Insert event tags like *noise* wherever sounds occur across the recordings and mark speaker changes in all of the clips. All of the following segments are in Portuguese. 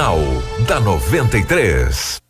Speaker 1: Jornal da 93.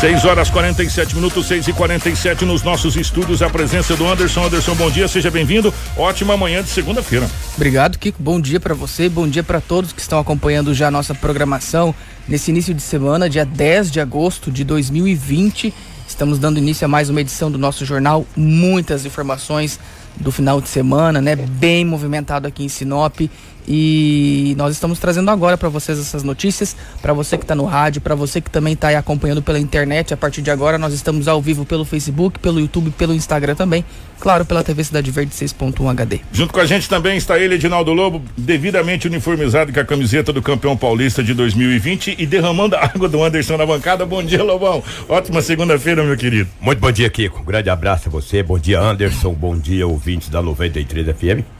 Speaker 2: 6 horas 47 minutos, 6 e 47 nos nossos estúdios. A presença do Anderson. Anderson, bom dia, seja bem-vindo. Ótima manhã de segunda-feira.
Speaker 3: Obrigado, Kiko. Bom dia para você, bom dia para todos que estão acompanhando já a nossa programação nesse início de semana, dia 10 de agosto de 2020. Estamos dando início a mais uma edição do nosso jornal. Muitas informações do final de semana, né? Bem movimentado aqui em Sinop e nós estamos trazendo agora para vocês essas notícias, para você que está no rádio, para você que também está acompanhando pela internet. A partir de agora nós estamos ao vivo pelo Facebook, pelo YouTube, pelo Instagram também, claro, pela TV Cidade Verde 6.1 HD.
Speaker 2: Junto com a gente também está ele, Edinaldo Lobo, devidamente uniformizado com a camiseta do campeão paulista de 2020 e derramando a água do Anderson na bancada. Bom dia, Lobão. Ótima segunda-feira, meu querido.
Speaker 4: Muito bom dia, Kiko. Um grande abraço a você. Bom dia, Anderson. Bom dia, ouvintes da 93 FM.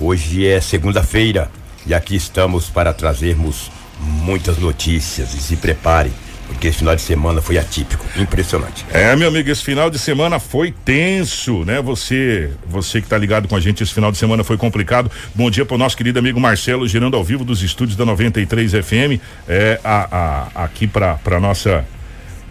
Speaker 4: Hoje é segunda-feira e aqui estamos para trazermos muitas notícias e se preparem. Porque esse final de semana foi atípico, impressionante.
Speaker 2: É, meu amigo, esse final de semana foi tenso, né? Você, você que tá ligado com a gente, esse final de semana foi complicado. Bom dia pro nosso querido amigo Marcelo, girando ao vivo dos estúdios da 93 FM, é, a, a, aqui para para nossa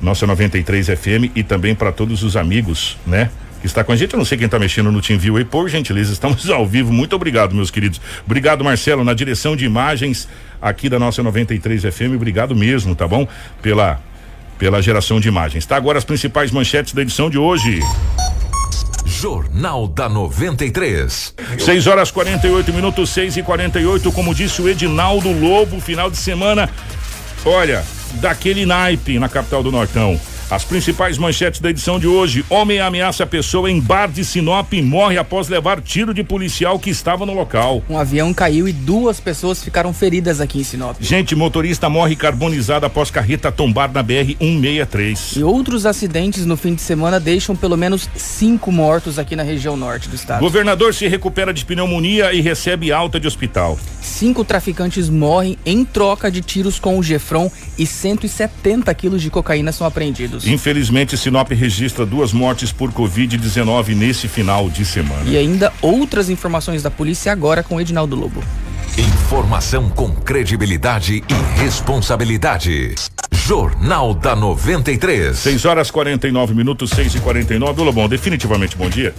Speaker 2: nossa 93 FM e também para todos os amigos, né? Que está com a gente. Eu não sei quem está mexendo no Team View aí, por gentileza, estamos *laughs* ao vivo. Muito obrigado, meus queridos. Obrigado, Marcelo, na direção de imagens aqui da nossa 93 FM. Obrigado mesmo, tá bom? Pela pela geração de imagens. Tá agora as principais manchetes da edição de hoje.
Speaker 1: Jornal da 93.
Speaker 2: 6 horas 48 minutos, 6 e 48 como disse o Edinaldo Lobo, final de semana. Olha, daquele naipe na capital do Nortão. As principais manchetes da edição de hoje: Homem ameaça pessoa em bar de Sinop e morre após levar tiro de policial que estava no local.
Speaker 3: Um avião caiu e duas pessoas ficaram feridas aqui em Sinop.
Speaker 2: Gente, motorista morre carbonizado após carreta tombar na BR 163.
Speaker 3: E outros acidentes no fim de semana deixam pelo menos cinco mortos aqui na região norte do estado.
Speaker 2: Governador se recupera de pneumonia e recebe alta de hospital.
Speaker 3: Cinco traficantes morrem em troca de tiros com o Gefron e 170 quilos de cocaína são apreendidos.
Speaker 2: Infelizmente, Sinop registra duas mortes por Covid-19 nesse final de semana.
Speaker 3: E ainda outras informações da polícia agora com Edinaldo Lobo.
Speaker 1: Informação com credibilidade e responsabilidade. Jornal da 93.
Speaker 2: 6 horas 49 minutos, 6 e 49 Lobão, definitivamente bom dia.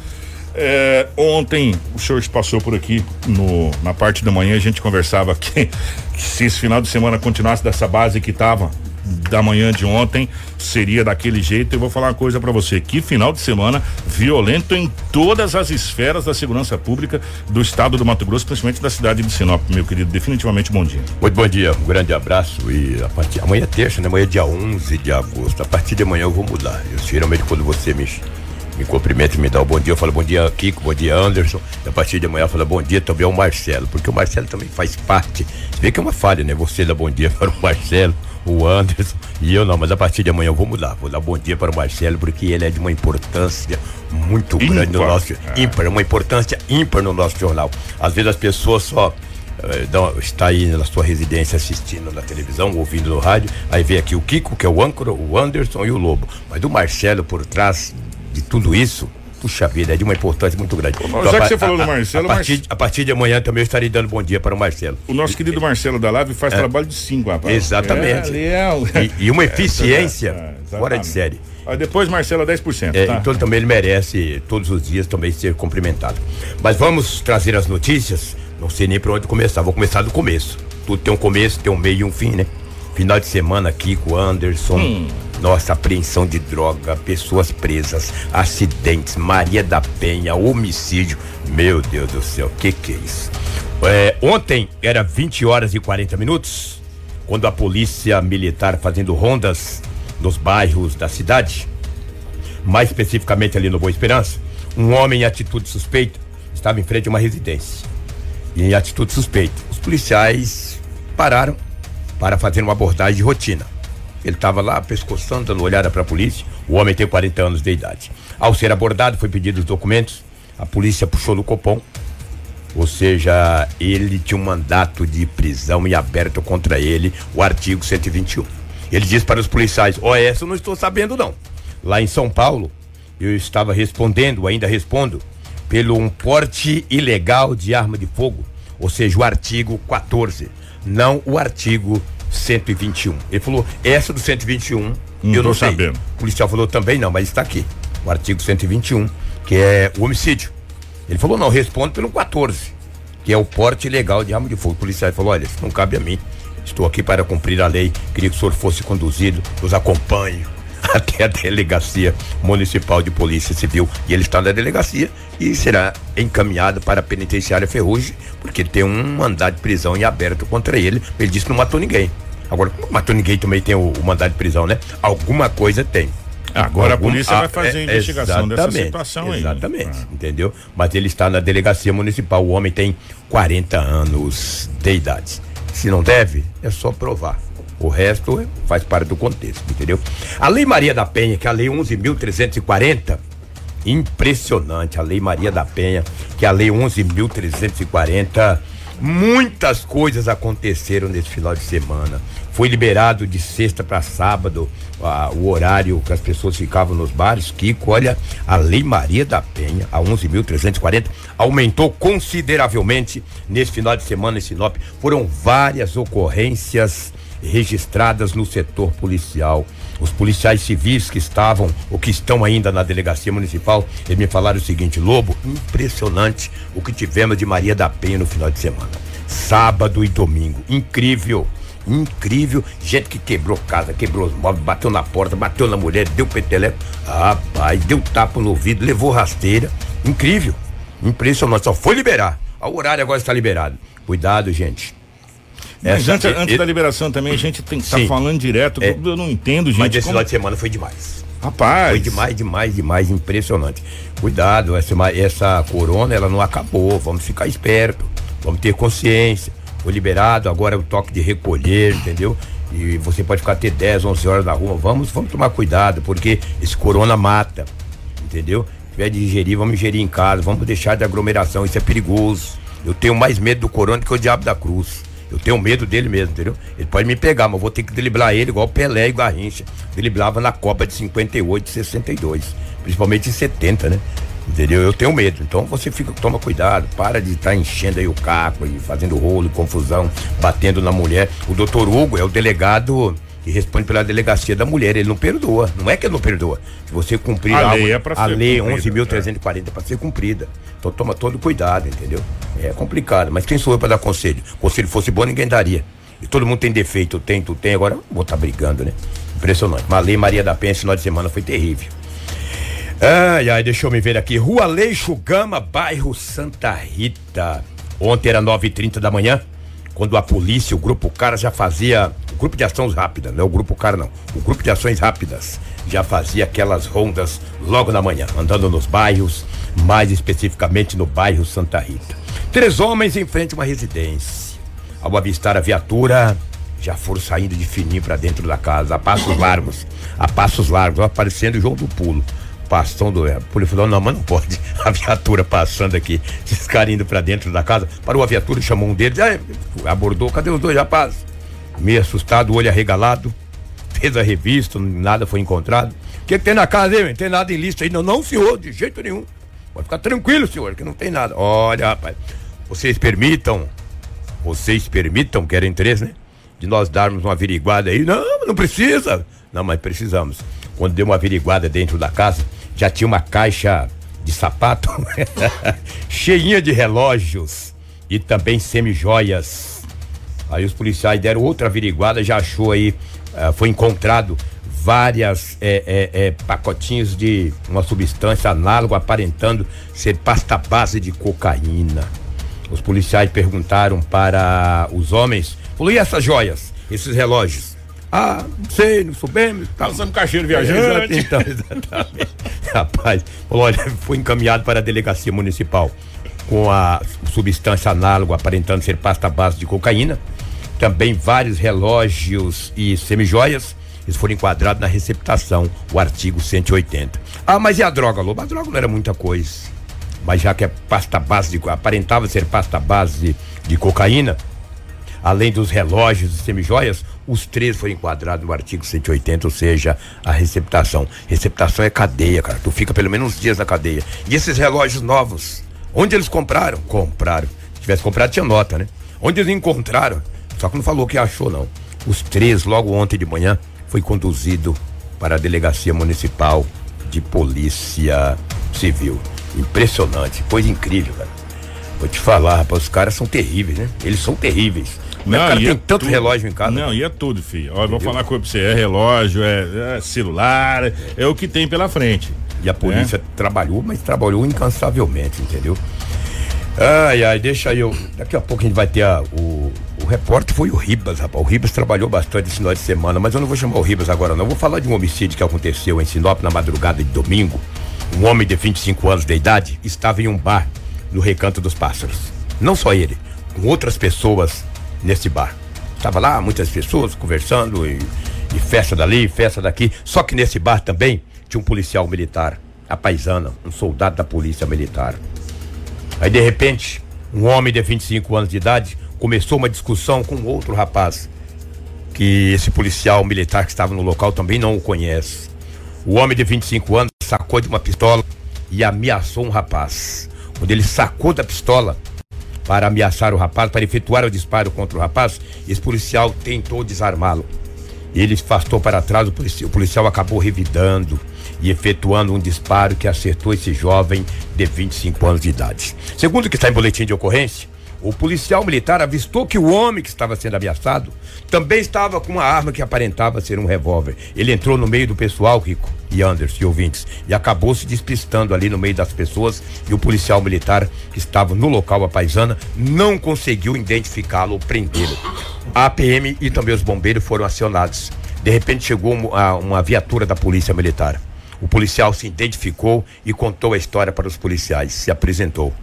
Speaker 2: É, ontem o senhor passou por aqui no, na parte da manhã, a gente conversava que, *laughs* que se esse final de semana continuasse dessa base que estava da manhã de ontem seria daquele jeito. Eu vou falar uma coisa para você: que final de semana violento em todas as esferas da segurança pública do estado do Mato Grosso, principalmente da cidade de Sinop, meu querido. Definitivamente bom dia.
Speaker 4: Muito bom dia, um grande abraço. E a partir amanhã é terça, né? Amanhã é dia 11 de agosto. A partir de amanhã eu vou mudar. Eu geralmente quando você me me cumprimenta e me dá o um bom dia. Eu falo bom dia, Kiko, bom dia, Anderson. E a partir de amanhã eu falo bom dia também ao Marcelo, porque o Marcelo também faz parte. Você vê que é uma falha, né? Você dá bom dia *laughs* para o Marcelo, o Anderson e eu não, mas a partir de amanhã eu vou mudar. Vou dar bom dia para o Marcelo, porque ele é de uma importância muito ímpar, grande no nosso. É. ímpar, uma importância ímpar no nosso jornal. Às vezes as pessoas só. Dão, está aí na sua residência assistindo na televisão, ouvindo no rádio, aí vem aqui o Kiko, que é o âncora, o Anderson e o Lobo. Mas do Marcelo por trás de tudo isso, Puxa vida, é de uma importância muito grande.
Speaker 2: Então, já que você falou do Marcelo,
Speaker 4: a, a, partir, a partir de amanhã também eu estarei dando bom dia para o Marcelo.
Speaker 2: O nosso querido Marcelo da Live faz é, trabalho de cinco, rapaz.
Speaker 4: Exatamente. É, é, e, e, uma eficiência *laughs* é, fora de série.
Speaker 2: Depois Marcelo 10%. É,
Speaker 4: tá? Então também ele merece todos os dias também ser cumprimentado. Mas vamos trazer as notícias. Não sei nem para onde começar. Vou começar do começo. Tudo tem um começo, tem um meio e um fim, né? Final de semana aqui com o Anderson. Hum nossa, apreensão de droga, pessoas presas, acidentes, Maria da Penha, homicídio. Meu Deus do céu, que que é isso? É, ontem era 20 horas e 40 minutos, quando a polícia militar fazendo rondas nos bairros da cidade, mais especificamente ali no Boa Esperança, um homem em atitude suspeita estava em frente a uma residência. E em atitude suspeita, os policiais pararam para fazer uma abordagem de rotina. Ele estava lá pescoçando, dando olhada para a polícia. O homem tem 40 anos de idade. Ao ser abordado, foi pedido os documentos. A polícia puxou no copom. Ou seja, ele tinha um mandato de prisão e aberto contra ele, o artigo 121. Ele disse para os policiais: Ó, oh, essa eu não estou sabendo, não. Lá em São Paulo, eu estava respondendo, ainda respondo, pelo um porte ilegal de arma de fogo, ou seja, o artigo 14, não o artigo 121. Ele falou, essa do 121,
Speaker 2: Não
Speaker 4: eu não sei.
Speaker 2: sabendo.
Speaker 4: O policial falou também não, mas está aqui. O artigo 121, que é o homicídio. Ele falou, não, responde pelo 14, que é o porte ilegal de arma de fogo. O policial falou, olha, isso não cabe a mim. Estou aqui para cumprir a lei. Queria que o senhor fosse conduzido, nos acompanhe *laughs* até a delegacia municipal de polícia civil. E ele está na delegacia e será encaminhado para a penitenciária Ferrugem, porque tem um mandado de prisão em aberto contra ele. Ele disse que não matou ninguém. Agora, como matou ninguém também tem o, o mandado de prisão, né? Alguma coisa tem.
Speaker 2: Agora a
Speaker 4: Algum-
Speaker 2: polícia vai
Speaker 4: ah,
Speaker 2: fazer a
Speaker 4: é,
Speaker 2: investigação dessa situação aí.
Speaker 4: Exatamente,
Speaker 2: Ah.
Speaker 4: entendeu? Mas ele está na delegacia municipal. O homem tem 40 anos de idade. Se não deve, é só provar. O resto é- faz parte do contexto, entendeu? A Lei Maria da Penha, que é a Lei 11.340, impressionante. A Lei Maria da Penha, que é a Lei 11.340. Muitas coisas aconteceram nesse final de semana. Foi liberado de sexta para sábado ah, o horário que as pessoas ficavam nos bares. Kiko, olha, a Lei Maria da Penha, a 11.340, aumentou consideravelmente nesse final de semana em Sinop. Foram várias ocorrências registradas no setor policial. Os policiais civis que estavam ou que estão ainda na delegacia municipal, eles me falaram o seguinte: Lobo, impressionante o que tivemos de Maria da Penha no final de semana. Sábado e domingo. Incrível. Incrível, gente que quebrou casa, quebrou os móveis, bateu na porta, bateu na mulher, deu peteleco. Rapaz, deu tapa no ouvido, levou rasteira. Incrível, impressionante. Só foi liberar. O horário agora está liberado. Cuidado, gente.
Speaker 2: Mas
Speaker 4: Essa-
Speaker 2: antes, antes
Speaker 4: e-
Speaker 2: da liberação também, a gente tem que estar
Speaker 4: Sim.
Speaker 2: falando direto.
Speaker 4: É.
Speaker 2: Eu não entendo,
Speaker 4: Mas
Speaker 2: gente.
Speaker 4: esse
Speaker 2: como-
Speaker 4: final de semana foi demais.
Speaker 2: Rapaz.
Speaker 4: Foi demais, demais, demais, impressionante. Cuidado, essa, essa corona ela não acabou, vamos ficar esperto, vamos ter consciência. Foi liberado, agora é o toque de recolher, entendeu? E você pode ficar até 10, 11 horas na rua. Vamos, vamos tomar cuidado, porque esse corona mata, entendeu? Se tiver de ingerir, vamos ingerir em casa, vamos deixar de aglomeração, isso é perigoso. Eu tenho mais medo do corona que o diabo da cruz. Eu tenho medo dele mesmo, entendeu? Ele pode me pegar, mas vou ter que driblar ele igual Pelé e Garrincha. Driblava na Copa de 58 e 62. Principalmente em 70, né? Entendeu? Eu tenho medo. Então você fica, toma cuidado, para de estar enchendo aí o caco e fazendo rolo, confusão, batendo na mulher. O doutor Hugo é o delegado que responde pela delegacia da mulher. Ele não perdoa. Não é que ele não perdoa. Se você cumprir
Speaker 2: A
Speaker 4: algo-
Speaker 2: lei é
Speaker 4: a lei
Speaker 2: cumprida,
Speaker 4: 11.340 é para ser cumprida. Então toma todo cuidado, entendeu? É complicado, mas quem sou eu para dar conselho? Conselho fosse bom, ninguém daria. E todo mundo tem defeito, tem, tu tem, agora vou estar brigando, né? Impressionante. Mas a lei Maria da Penha esse final de semana foi terrível. Ai, ai, deixa eu me ver aqui. Rua Leixo Gama, bairro Santa Rita. Ontem era 9h30 da manhã, quando a polícia, o grupo Cara já fazia. O grupo de ações rápidas, não é o grupo Cara, não. O grupo de ações rápidas já fazia aquelas rondas logo na manhã, andando nos bairros, mais especificamente no bairro Santa Rita. Três homens em frente a uma residência. Ao avistar a viatura, já foram saindo de fininho pra dentro da casa, a passos largos, a passos largos, aparecendo o jogo do pulo. Pastão do. A polícia falou: não, mas não pode. *laughs* A viatura passando aqui, esses caras indo pra dentro da casa. Parou a viatura, chamou um deles, aí, abordou, cadê os dois rapazes? Meio assustado, olho arregalado, fez a revista, nada foi encontrado. O que, que tem na casa aí? Tem nada lista aí? Não, não, senhor, de jeito nenhum. Pode ficar tranquilo, senhor, que não tem nada. Olha, rapaz, vocês permitam vocês permitam, querem três, né? De nós darmos uma averiguada aí. Não, não precisa. Não, mas precisamos. Quando deu uma averiguada dentro da casa, já tinha uma caixa de sapato *laughs* cheinha de relógios e também semijoias. Aí os policiais deram outra averiguada, já achou aí, ah, foi encontrado várias é, é, é, pacotinhos de uma substância análoga aparentando ser pasta base de cocaína. Os policiais perguntaram para os homens, falou, e essas joias, esses relógios? Ah, não sei, não soubemos. Tá.
Speaker 2: Nós somos caixeiro viajante.
Speaker 4: então, exatamente. *laughs* Rapaz, olha, foi encaminhado para a delegacia municipal com a substância análoga aparentando ser pasta base de cocaína. Também vários relógios e semijoias. Eles foram enquadrados na receptação, o artigo 180. Ah, mas e a droga, Lobo? A droga não era muita coisa. Mas já que é pasta base de. aparentava ser pasta base de, de cocaína, além dos relógios e semijoias, os três foram enquadrados no artigo 180, ou seja, a receptação. Receptação é cadeia, cara. Tu fica pelo menos uns dias na cadeia. E esses relógios novos, onde eles compraram? Compraram. Se tivesse comprado, tinha nota, né? Onde eles encontraram? Só que não falou que achou, não. Os três, logo ontem de manhã, foi conduzido para a delegacia municipal de polícia civil. Impressionante, coisa incrível, cara. Vou te falar, rapaz, os caras são terríveis, né? Eles são terríveis.
Speaker 2: Não,
Speaker 4: o cara tem
Speaker 2: é
Speaker 4: tanto
Speaker 2: tudo-
Speaker 4: relógio em casa.
Speaker 2: Não, e é tudo, filho. Ó, eu vou falar pra você: é relógio, é, é celular, é o que tem pela frente.
Speaker 4: E a polícia
Speaker 2: É.
Speaker 4: trabalhou, mas trabalhou incansavelmente, entendeu? Ai, ai, deixa eu. Daqui a pouco a gente vai ter a- o, o repórter foi o Ribas, rapaz. O Ribas trabalhou bastante esse final de semana, mas eu não vou chamar o Ribas agora, não. Eu vou falar de um homicídio que aconteceu em Sinop na madrugada de domingo. Um homem de 25 anos de idade estava em um bar no Recanto dos Pássaros. Não só ele, com outras pessoas nesse bar. Estava lá, muitas pessoas conversando e, e festa dali, festa daqui. Só que nesse bar também tinha um policial militar, a paisana, um soldado da polícia militar. Aí de repente, um homem de 25 anos de idade começou uma discussão com outro rapaz, que esse policial militar que estava no local também não o conhece. O homem de 25 anos sacou de uma pistola e ameaçou um rapaz. Quando ele sacou da pistola para ameaçar o rapaz, para efetuar o disparo contra o rapaz, esse policial tentou desarmá-lo. Ele afastou para trás, o policial, o policial acabou revidando e efetuando um disparo que acertou esse jovem de 25 anos de idade. Segundo o que está em boletim de ocorrência, o policial militar avistou que o homem que estava sendo ameaçado também estava com uma arma que aparentava ser um revólver. Ele entrou no meio do pessoal, Rico e Anderson e ouvintes, e acabou se despistando ali no meio das pessoas e o policial militar que estava no local, a paisana, não conseguiu identificá-lo ou prendê-lo. A PM e também os bombeiros foram acionados. De repente chegou uma, uma viatura da polícia militar. O policial se identificou e contou a história para os policiais, se apresentou.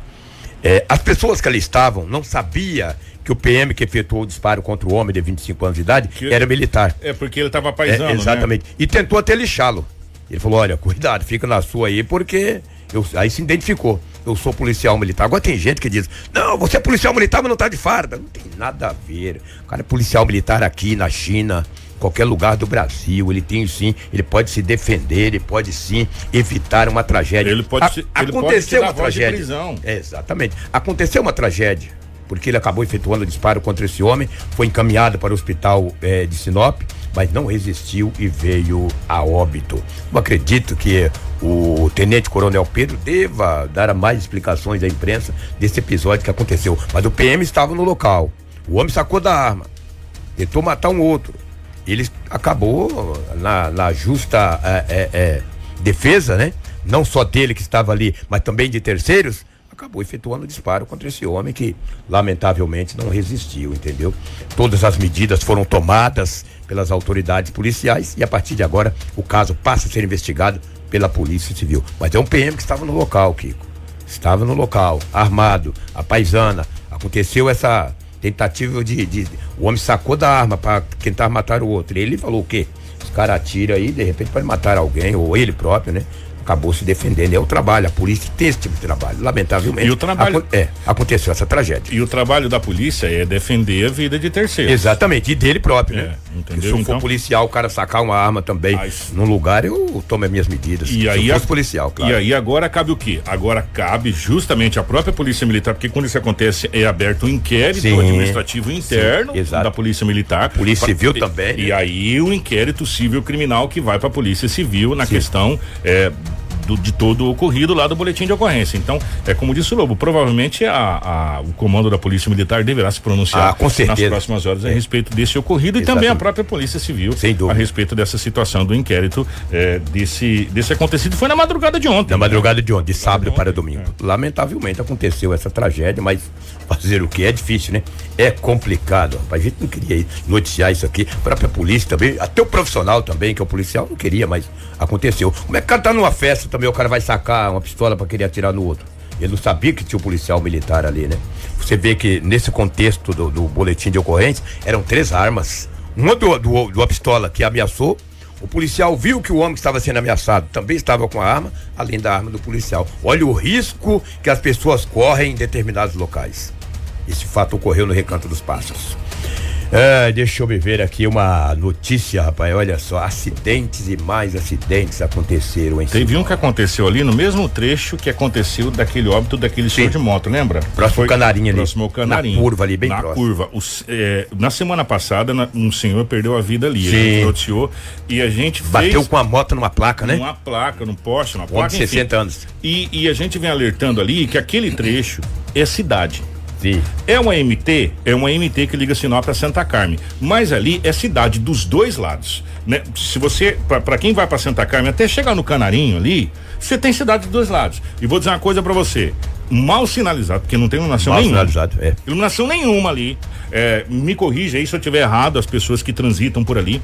Speaker 4: É, as pessoas que ali estavam não sabia que o PM que efetuou o disparo contra o homem de 25 anos de idade
Speaker 2: Que-
Speaker 4: era militar.
Speaker 2: É porque ele tava
Speaker 4: É,
Speaker 2: paisano,
Speaker 4: exatamente. E tentou até lixá-lo. Ele falou: olha, cuidado, fica na sua aí, porque. Eu, aí se identificou. Eu sou policial militar. Agora tem gente que diz: não, você é policial militar, mas não tá de farda. Não tem nada a ver. O cara é policial militar aqui na China, qualquer lugar do Brasil. Ele tem sim, ele pode se defender, ele pode sim evitar uma tragédia.
Speaker 2: Ele pode
Speaker 4: A-
Speaker 2: se- ele pode
Speaker 4: aconteceu
Speaker 2: te dar
Speaker 4: uma tragédia.
Speaker 2: prisão.
Speaker 4: É, exatamente. Aconteceu uma tragédia, porque ele acabou efetuando o disparo contra esse homem, foi encaminhado para o hospital eh, de Sinop, mas não resistiu e veio a óbito. Eu acredito que o tenente coronel Pedro deva dar mais explicações à imprensa desse episódio que aconteceu. Mas o PM estava no local. O homem sacou da arma, tentou matar um outro. Ele acabou na, na justa é, é, é, defesa, né? Não só dele que estava ali, mas também de terceiros, acabou efetuando disparo contra esse homem que, lamentavelmente, não resistiu, entendeu? Todas as medidas foram tomadas pelas autoridades policiais e a partir de agora o caso passa a ser investigado pela Polícia Civil. Mas é um PM que estava no local, Kiko. Estava no local, armado, a paisana. Aconteceu essa tentativa de, de- O homem sacou da arma para tentar matar o outro. E ele falou o quê? Os caras atiram aí, de repente pode matar alguém, ou ele próprio, né? Acabou se defendendo. É o trabalho, a polícia tem esse tipo de trabalho. Lamentavelmente.
Speaker 2: E o trabalho-
Speaker 4: é, aconteceu essa tragédia.
Speaker 2: E o trabalho da polícia é defender a vida de terceiros.
Speaker 4: Exatamente, e dele próprio,
Speaker 2: É,
Speaker 4: né?
Speaker 2: Entendeu?
Speaker 4: Se eu for
Speaker 2: Então-
Speaker 4: policial, o cara sacar uma arma também
Speaker 2: Aí-
Speaker 4: num lugar, eu tomo as minhas medidas.
Speaker 2: E
Speaker 4: Se
Speaker 2: aí,
Speaker 4: eu
Speaker 2: a-
Speaker 4: fosse policial, claro.
Speaker 2: e aí agora cabe o quê? Agora cabe justamente a própria Polícia Militar, porque quando isso acontece é aberto um inquérito
Speaker 4: Sim.
Speaker 2: administrativo interno
Speaker 4: Sim,
Speaker 2: da Polícia Militar.
Speaker 4: Polícia
Speaker 2: Pra-
Speaker 4: Civil
Speaker 2: e-
Speaker 4: também,
Speaker 2: E
Speaker 4: né?
Speaker 2: aí o inquérito civil criminal que vai para a Polícia Civil na questão é, do- de todo o ocorrido lá do boletim de ocorrência. Então, é como disse o Lobo, provavelmente a- a- o comando da Polícia Militar deverá se pronunciar
Speaker 4: Ah,
Speaker 2: nas próximas horas a
Speaker 4: É.
Speaker 2: respeito desse ocorrido e também a
Speaker 4: Exatamente.
Speaker 2: própria Polícia Civil a respeito dessa situação do inquérito é, desse, desse acontecido. Foi na madrugada de ontem.
Speaker 4: Na
Speaker 2: né?
Speaker 4: madrugada de ontem, de sábado
Speaker 2: ontem,
Speaker 4: para domingo. Lamentavelmente aconteceu essa tragédia, mas fazer o que? É difícil, né? É complicado, rapaz. A gente não queria noticiar isso aqui. A própria polícia também, até o profissional também, que é o policial, não queria, mas aconteceu. O cara tá numa festa também, o cara vai sacar uma pistola para querer atirar no outro? Ele não sabia que tinha um policial militar ali, né? Você vê que nesse contexto do, do boletim de ocorrência, eram três armas. Uma do, do, do pistola que ameaçou, o policial viu que o homem que estava sendo ameaçado também estava com a arma, além da arma do policial. Olha o risco que as pessoas correm em determinados locais. Esse fato ocorreu no Recanto dos Pássaros. É, deixa eu me ver aqui uma notícia, rapaz. Olha só, acidentes e mais acidentes aconteceram em
Speaker 2: Teve um que aconteceu ali no mesmo trecho que aconteceu daquele óbito daquele senhor de moto, lembra?
Speaker 4: Próximo
Speaker 2: Foi-
Speaker 4: Canarinho ali.
Speaker 2: Próximo ao Canarinho.
Speaker 4: Na curva ali, bem
Speaker 2: Na
Speaker 4: próximo.
Speaker 2: curva. Os, é, na semana passada, na- um senhor perdeu a vida ali.
Speaker 4: Sim.
Speaker 2: Ele noticiou e a gente
Speaker 4: Bateu
Speaker 2: fez
Speaker 4: com a moto numa placa, né?
Speaker 2: numa placa, num poste, numa placa,
Speaker 4: de
Speaker 2: enfim.
Speaker 4: 60 anos.
Speaker 2: E, e a gente vem alertando ali que aquele trecho é cidade.
Speaker 4: Sim.
Speaker 2: É uma MT, é uma MT que liga Sinop a Santa Carmen, mas ali é cidade dos dois lados, né? Se você, para quem vai para Santa Carmen, até chegar no Canarinho ali, você tem cidade dos dois lados. E vou dizer uma coisa para você, mal sinalizado, porque não tem iluminação
Speaker 4: Mal
Speaker 2: nenhuma.
Speaker 4: sinalizado, é.
Speaker 2: Iluminação nenhuma ali. É, me corrija aí se eu tiver errado, as pessoas que transitam por ali.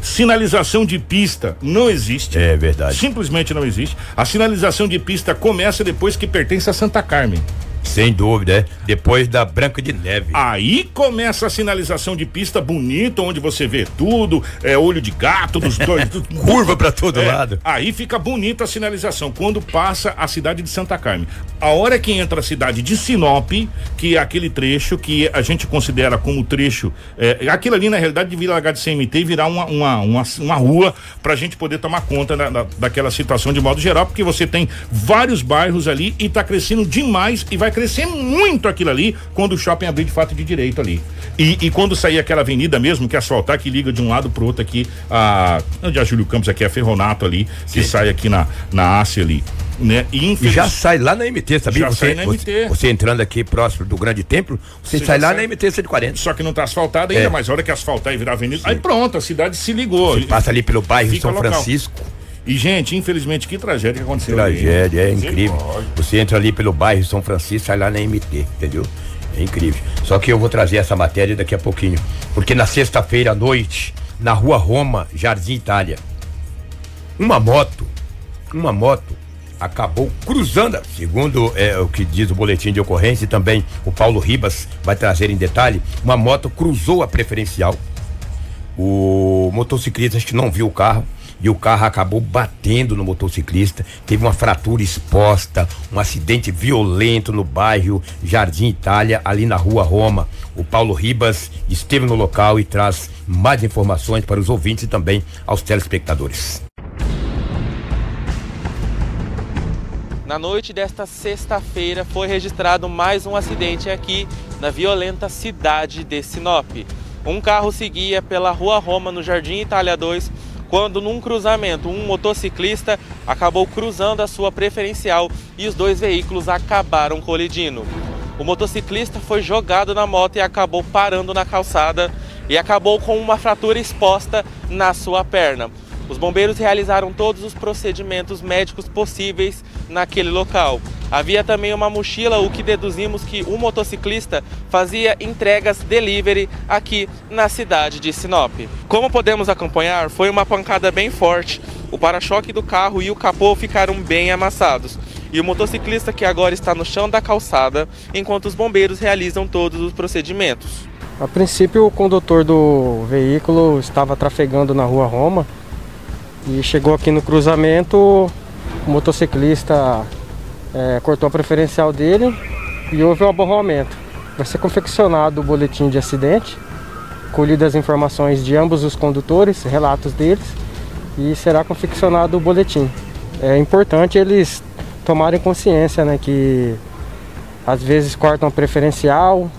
Speaker 2: Sinalização de pista não existe.
Speaker 4: É verdade.
Speaker 2: Simplesmente não existe. A sinalização de pista começa depois que pertence a Santa Carmen.
Speaker 4: Sem dúvida, é. Depois da Branca de Neve.
Speaker 2: Aí começa a sinalização de pista bonita, onde você vê tudo, é olho de gato *laughs* dos dois.
Speaker 4: Curva pra todo
Speaker 2: É,
Speaker 4: lado.
Speaker 2: Aí fica bonita a sinalização quando passa a cidade de Santa Carmen. A hora que entra a cidade de Sinop, que é aquele trecho que a gente considera como trecho, é, aquilo ali na realidade de CMT e virar uma, uma, uma, uma rua pra gente poder tomar conta da, da- daquela situação de modo geral, porque você tem vários bairros ali e tá crescendo demais e vai crescer muito aquilo ali quando o shopping abrir de fato de direito ali. E, e quando sair aquela avenida mesmo, que asfaltar, que liga de um lado pro outro aqui, a, onde a Júlio Campos aqui, a Ferronato ali, que sai aqui na, na Ásia ali, né? E
Speaker 4: E
Speaker 2: infeliz-
Speaker 4: já sai lá na MT, sabia?
Speaker 2: Já
Speaker 4: você,
Speaker 2: sai na
Speaker 4: você-
Speaker 2: MT.
Speaker 4: Você, entrando aqui próximo do Grande Templo, você,
Speaker 2: Você
Speaker 4: sai lá
Speaker 2: sai-
Speaker 4: na MT 140.
Speaker 2: Só que não tá asfaltada ainda,
Speaker 4: É.
Speaker 2: mas a hora que asfaltar e virar avenida, aí pronto, a cidade se ligou.
Speaker 4: Passa ali pelo bairro
Speaker 2: Fica
Speaker 4: São
Speaker 2: local.
Speaker 4: Francisco.
Speaker 2: E, gente, infelizmente, que tragédia que aconteceu ali.
Speaker 4: Tragédia, é incrível. Você entra ali pelo bairro São Francisco, sai lá na MT, entendeu? É incrível. Só que eu vou trazer essa matéria daqui a pouquinho. Porque na sexta-feira à noite, na rua Roma, Jardim Itália, uma moto, uma moto acabou cruzando, segundo é, o que diz o boletim de ocorrência e também o Paulo Ribas vai trazer em detalhe, uma moto cruzou a preferencial. O motociclista acho que não viu o carro e o carro acabou batendo no motociclista. Teve uma fratura exposta, um acidente violento no bairro Jardim Itália, ali na rua Roma. O Paulo Ribas esteve no local e traz mais informações para os ouvintes e também aos telespectadores.
Speaker 5: Na noite desta sexta-feira foi registrado mais um acidente aqui na violenta cidade de Sinop. Um carro seguia pela Rua Roma no Jardim Itália 2 quando num cruzamento um motociclista acabou cruzando a sua preferencial e os dois veículos acabaram colidindo. O motociclista foi jogado na moto e acabou parando na calçada e acabou com uma fratura exposta na sua perna. Os bombeiros realizaram todos os procedimentos médicos possíveis naquele local. Havia também uma mochila, o que deduzimos que o motociclista fazia entregas delivery aqui na cidade de Sinop. Como podemos acompanhar, foi uma pancada bem forte. O para-choque do carro e o capô ficaram bem amassados. E o motociclista que agora está no chão da calçada, enquanto os bombeiros realizam todos os procedimentos.
Speaker 6: A princípio, o condutor do veículo estava trafegando na rua Roma e chegou aqui no cruzamento. O motociclista eh, cortou a preferencial dele e houve um aborramento. Vai ser confeccionado o boletim de acidente, colhidas as informações de ambos os condutores, relatos deles, e será confeccionado o boletim. É importante eles tomarem consciência né, que às vezes cortam a preferencial,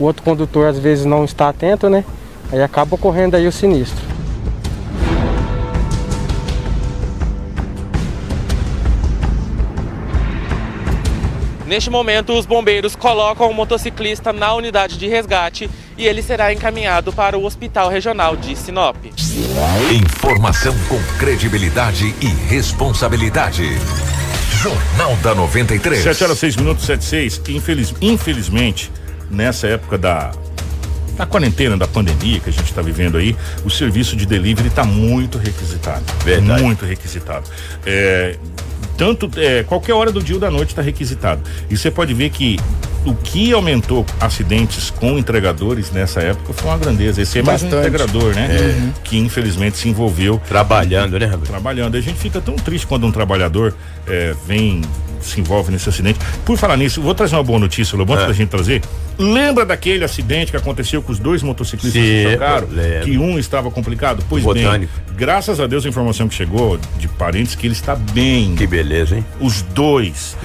Speaker 6: o outro condutor às vezes não está atento, né? Aí acaba ocorrendo aí o sinistro.
Speaker 5: Neste momento, os bombeiros colocam o motociclista na unidade de resgate e ele será encaminhado para o Hospital Regional de Sinop.
Speaker 1: Informação com credibilidade e responsabilidade. Jornal da 93.
Speaker 2: 7 horas 6 minutos, 7 6. Infeliz, infelizmente, nessa época da, da quarentena, da pandemia que a gente está vivendo aí, o serviço de delivery está muito requisitado.
Speaker 4: Verdade.
Speaker 2: Muito requisitado. É, tanto é, qualquer hora do dia ou da noite está requisitado. E você pode ver que o que aumentou acidentes com entregadores nessa época foi uma grandeza. Esse é mais um integrador, né? É. Que infelizmente se envolveu.
Speaker 4: Trabalhando, né, Roberto?
Speaker 2: Trabalhando. A gente fica tão triste quando um trabalhador é, vem se envolve nesse acidente. Por falar nisso, vou trazer uma boa notícia, Lobão, é. pra gente trazer. Lembra daquele acidente que aconteceu com os dois motociclistas Sim, que chocaram? Que um estava complicado? Pois Botânico. bem, graças a Deus a informação que chegou de parentes que ele está bem.
Speaker 4: Que beleza, hein?
Speaker 2: Os dois.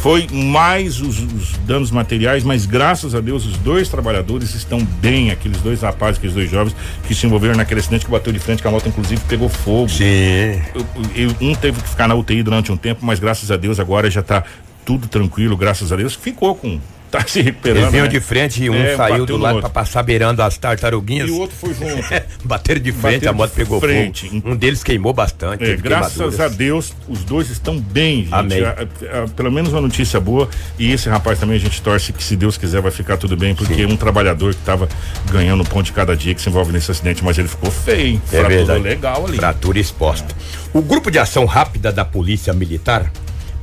Speaker 2: Foi mais os, os, danos materiais, mas graças a Deus os dois trabalhadores estão bem, aqueles dois rapazes, aqueles dois jovens que se envolveram naquele acidente que bateu de frente, que a moto inclusive pegou fogo.
Speaker 4: Sim.
Speaker 2: Eu, eu, um teve que ficar na UTI durante um tempo, mas graças a Deus agora já está tudo tranquilo, graças a Deus. Ficou com tá se recuperando. Eles
Speaker 4: vinham né? de frente e um é, saiu do lado para passar beirando as tartaruguinhas.
Speaker 2: E o outro foi junto. *laughs*
Speaker 4: Bateram de frente, Bateram a moto pegou frente. fogo. Um deles queimou bastante.
Speaker 2: É, graças a Deus, os dois estão bem, gente.
Speaker 4: Amém. A,
Speaker 2: a, a, pelo menos uma notícia boa. E esse rapaz também a gente torce que, se Deus quiser, vai ficar tudo bem, porque Sim. um trabalhador que estava ganhando um ponto de cada dia que se envolve nesse acidente, mas ele ficou feio, hein?
Speaker 4: É Fratura
Speaker 2: legal ali.
Speaker 4: Fratura exposta. É. O grupo de ação rápida da Polícia Militar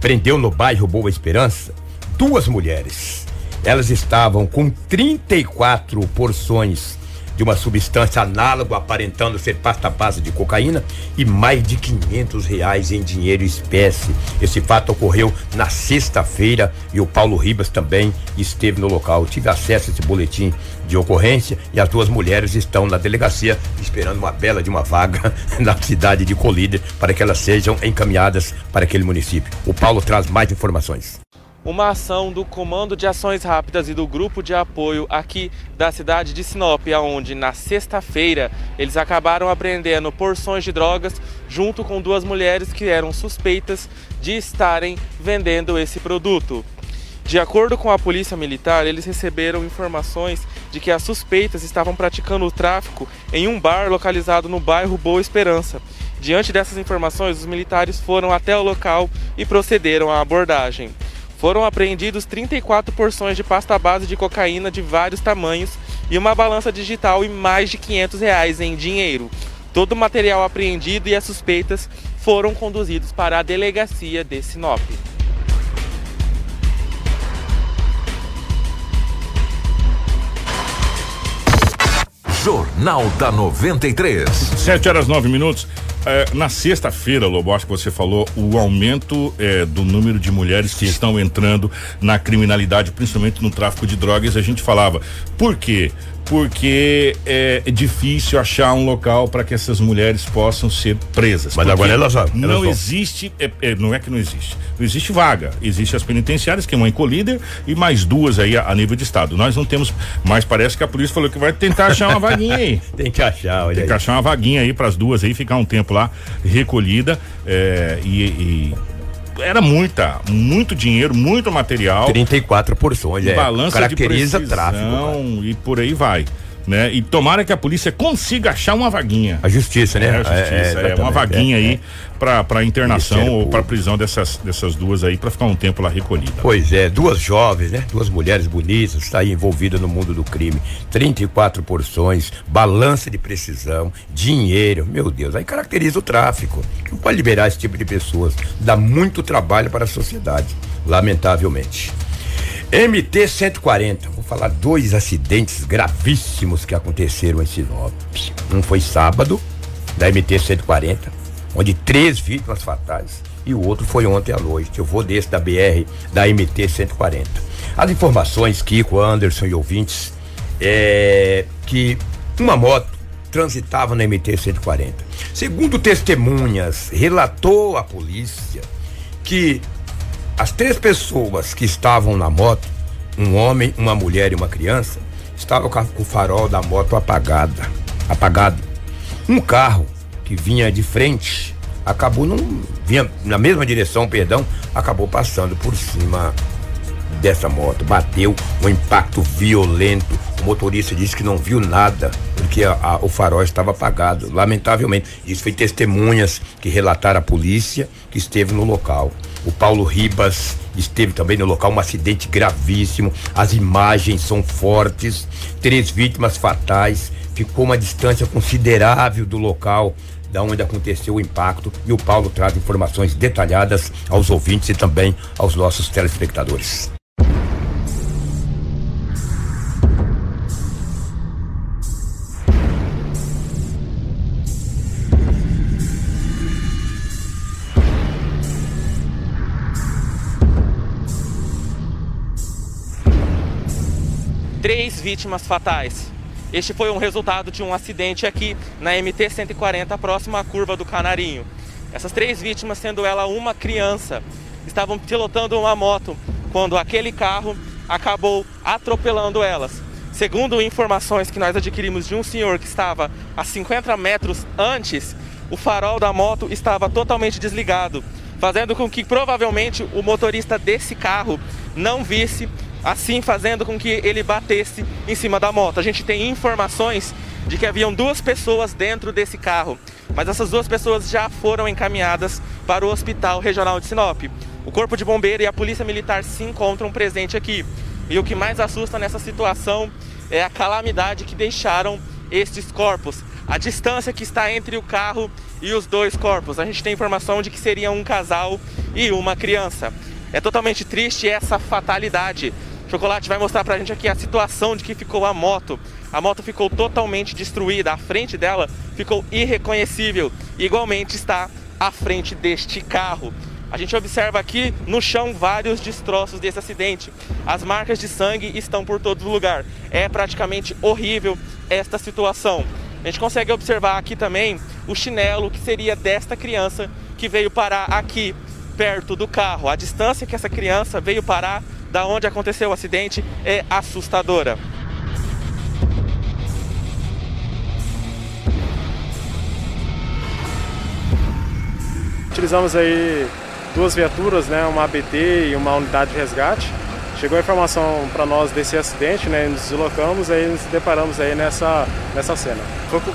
Speaker 4: prendeu no bairro Boa Esperança duas mulheres elas estavam com 34 porções de uma substância análoga aparentando ser pasta base de cocaína e mais de 500 reais em dinheiro espécie. Esse fato ocorreu na sexta-feira e o Paulo Ribas também esteve no local. tive acesso a esse boletim de ocorrência e as duas mulheres estão na delegacia esperando uma bela de uma vaga *laughs* na cidade de Colíder para que elas sejam encaminhadas para aquele município. O Paulo traz mais informações
Speaker 5: uma ação do Comando de Ações Rápidas e do Grupo de Apoio aqui da cidade de Sinop, onde na sexta-feira eles acabaram apreendendo porções de drogas junto com duas mulheres que eram suspeitas de estarem vendendo esse produto. De acordo com a Polícia Militar, eles receberam informações de que as suspeitas estavam praticando o tráfico em um bar localizado no bairro Boa Esperança. Diante dessas informações, os militares foram até o local e procederam à abordagem. Foram apreendidos 34 porções de pasta base de cocaína de vários tamanhos e uma balança digital e mais de 500 reais em dinheiro. Todo o material apreendido e as suspeitas foram conduzidos para a delegacia de Sinop.
Speaker 1: Jornal da 93.
Speaker 2: 7 horas 9 minutos. É, na sexta-feira, Lobo, acho que você falou o aumento é, do número de mulheres que estão entrando na criminalidade, principalmente no tráfico de drogas. A gente falava, por quê? Porque é difícil achar um local para que essas mulheres possam ser presas.
Speaker 4: Mas agora elas, elas
Speaker 2: não existe, é, é, não é que não existe, não existe vaga. Existe as penitenciárias que é uma Colíder e mais duas aí a, a, nível de estado. Nós não temos, mas parece que a polícia falou que vai tentar achar uma vaguinha aí. *laughs*
Speaker 4: Tem que achar, olha
Speaker 2: Tem
Speaker 4: aí.
Speaker 2: que achar uma vaguinha aí para as duas aí ficar um tempo lá recolhida é, e, e era muita, muito dinheiro, muito material.
Speaker 4: 34 porções, é.
Speaker 2: Balança Caracteriza de precisão, tráfego. E por aí vai né? E tomara que a polícia consiga achar uma vaguinha.
Speaker 4: A justiça, né?
Speaker 2: É, a justiça, é, é uma vaguinha é, aí é. para internação ou para prisão dessas, dessas duas aí para ficar um tempo lá recolhida.
Speaker 4: Pois é, duas jovens, né? Duas mulheres bonitas, está aí envolvida no mundo do crime. 34 porções, balança de precisão, dinheiro, meu Deus, aí caracteriza o tráfico. Não pode liberar esse tipo de pessoas. Dá muito trabalho para a sociedade, lamentavelmente. MT 140, vou falar dois acidentes gravíssimos que aconteceram em Sinop. Um foi sábado, da MT 140, onde três vítimas fatais, e o outro foi ontem à noite. Eu vou desse da BR, da MT 140. As informações, Kiko, Anderson e ouvintes, é que uma moto transitava na MT 140. Segundo testemunhas, relatou à polícia que as três pessoas que estavam na moto, um homem, uma mulher e uma criança, estavam com o farol da moto apagada, apagado. Um carro que vinha de frente acabou não vinha na mesma direção, perdão, acabou passando por cima dessa moto, bateu um impacto violento. O motorista disse que não viu nada porque a, a, o farol estava apagado. Lamentavelmente, isso foi testemunhas que relataram à polícia que esteve no local. O Paulo Ribas esteve também no local, um acidente gravíssimo. As imagens são fortes, três vítimas fatais. Ficou uma distância considerável do local da onde aconteceu o impacto e o Paulo traz informações detalhadas aos ouvintes e também aos nossos telespectadores.
Speaker 5: Três vítimas fatais. Este foi um resultado de um acidente aqui na MT-140, próximo à curva do Canarinho. Essas três vítimas, sendo ela uma criança, estavam pilotando uma moto quando aquele carro acabou atropelando elas. Segundo informações que nós adquirimos de um senhor que estava a 50 metros antes, o farol da moto estava totalmente desligado, fazendo com que provavelmente o motorista desse carro não visse assim fazendo com que ele batesse em cima da moto. A gente tem informações de que haviam duas pessoas dentro desse carro, mas essas duas pessoas já foram encaminhadas para o Hospital Regional de Sinop. O Corpo de Bombeiro e a Polícia Militar se encontram presentes aqui. E o que mais assusta nessa situação é a calamidade que deixaram estes corpos. A distância que está entre o carro e os dois corpos. A gente tem informação de que seria um casal e uma criança. É totalmente triste essa fatalidade. Chocolate vai mostrar pra gente aqui a situação de que ficou a moto. A moto ficou totalmente destruída, a frente dela ficou irreconhecível. Igualmente está à frente deste carro. A gente observa aqui no chão vários destroços desse acidente. As marcas de sangue estão por todo lugar. É praticamente horrível esta situação. A gente consegue observar aqui também o chinelo que seria desta criança que veio parar aqui perto do carro. A distância que essa criança veio parar da onde aconteceu o acidente é assustadora.
Speaker 6: Utilizamos aí duas viaturas, né, uma ABT e uma unidade de resgate. Chegou a informação para nós desse acidente, né, nos deslocamos e nos deparamos aí nessa, nessa cena.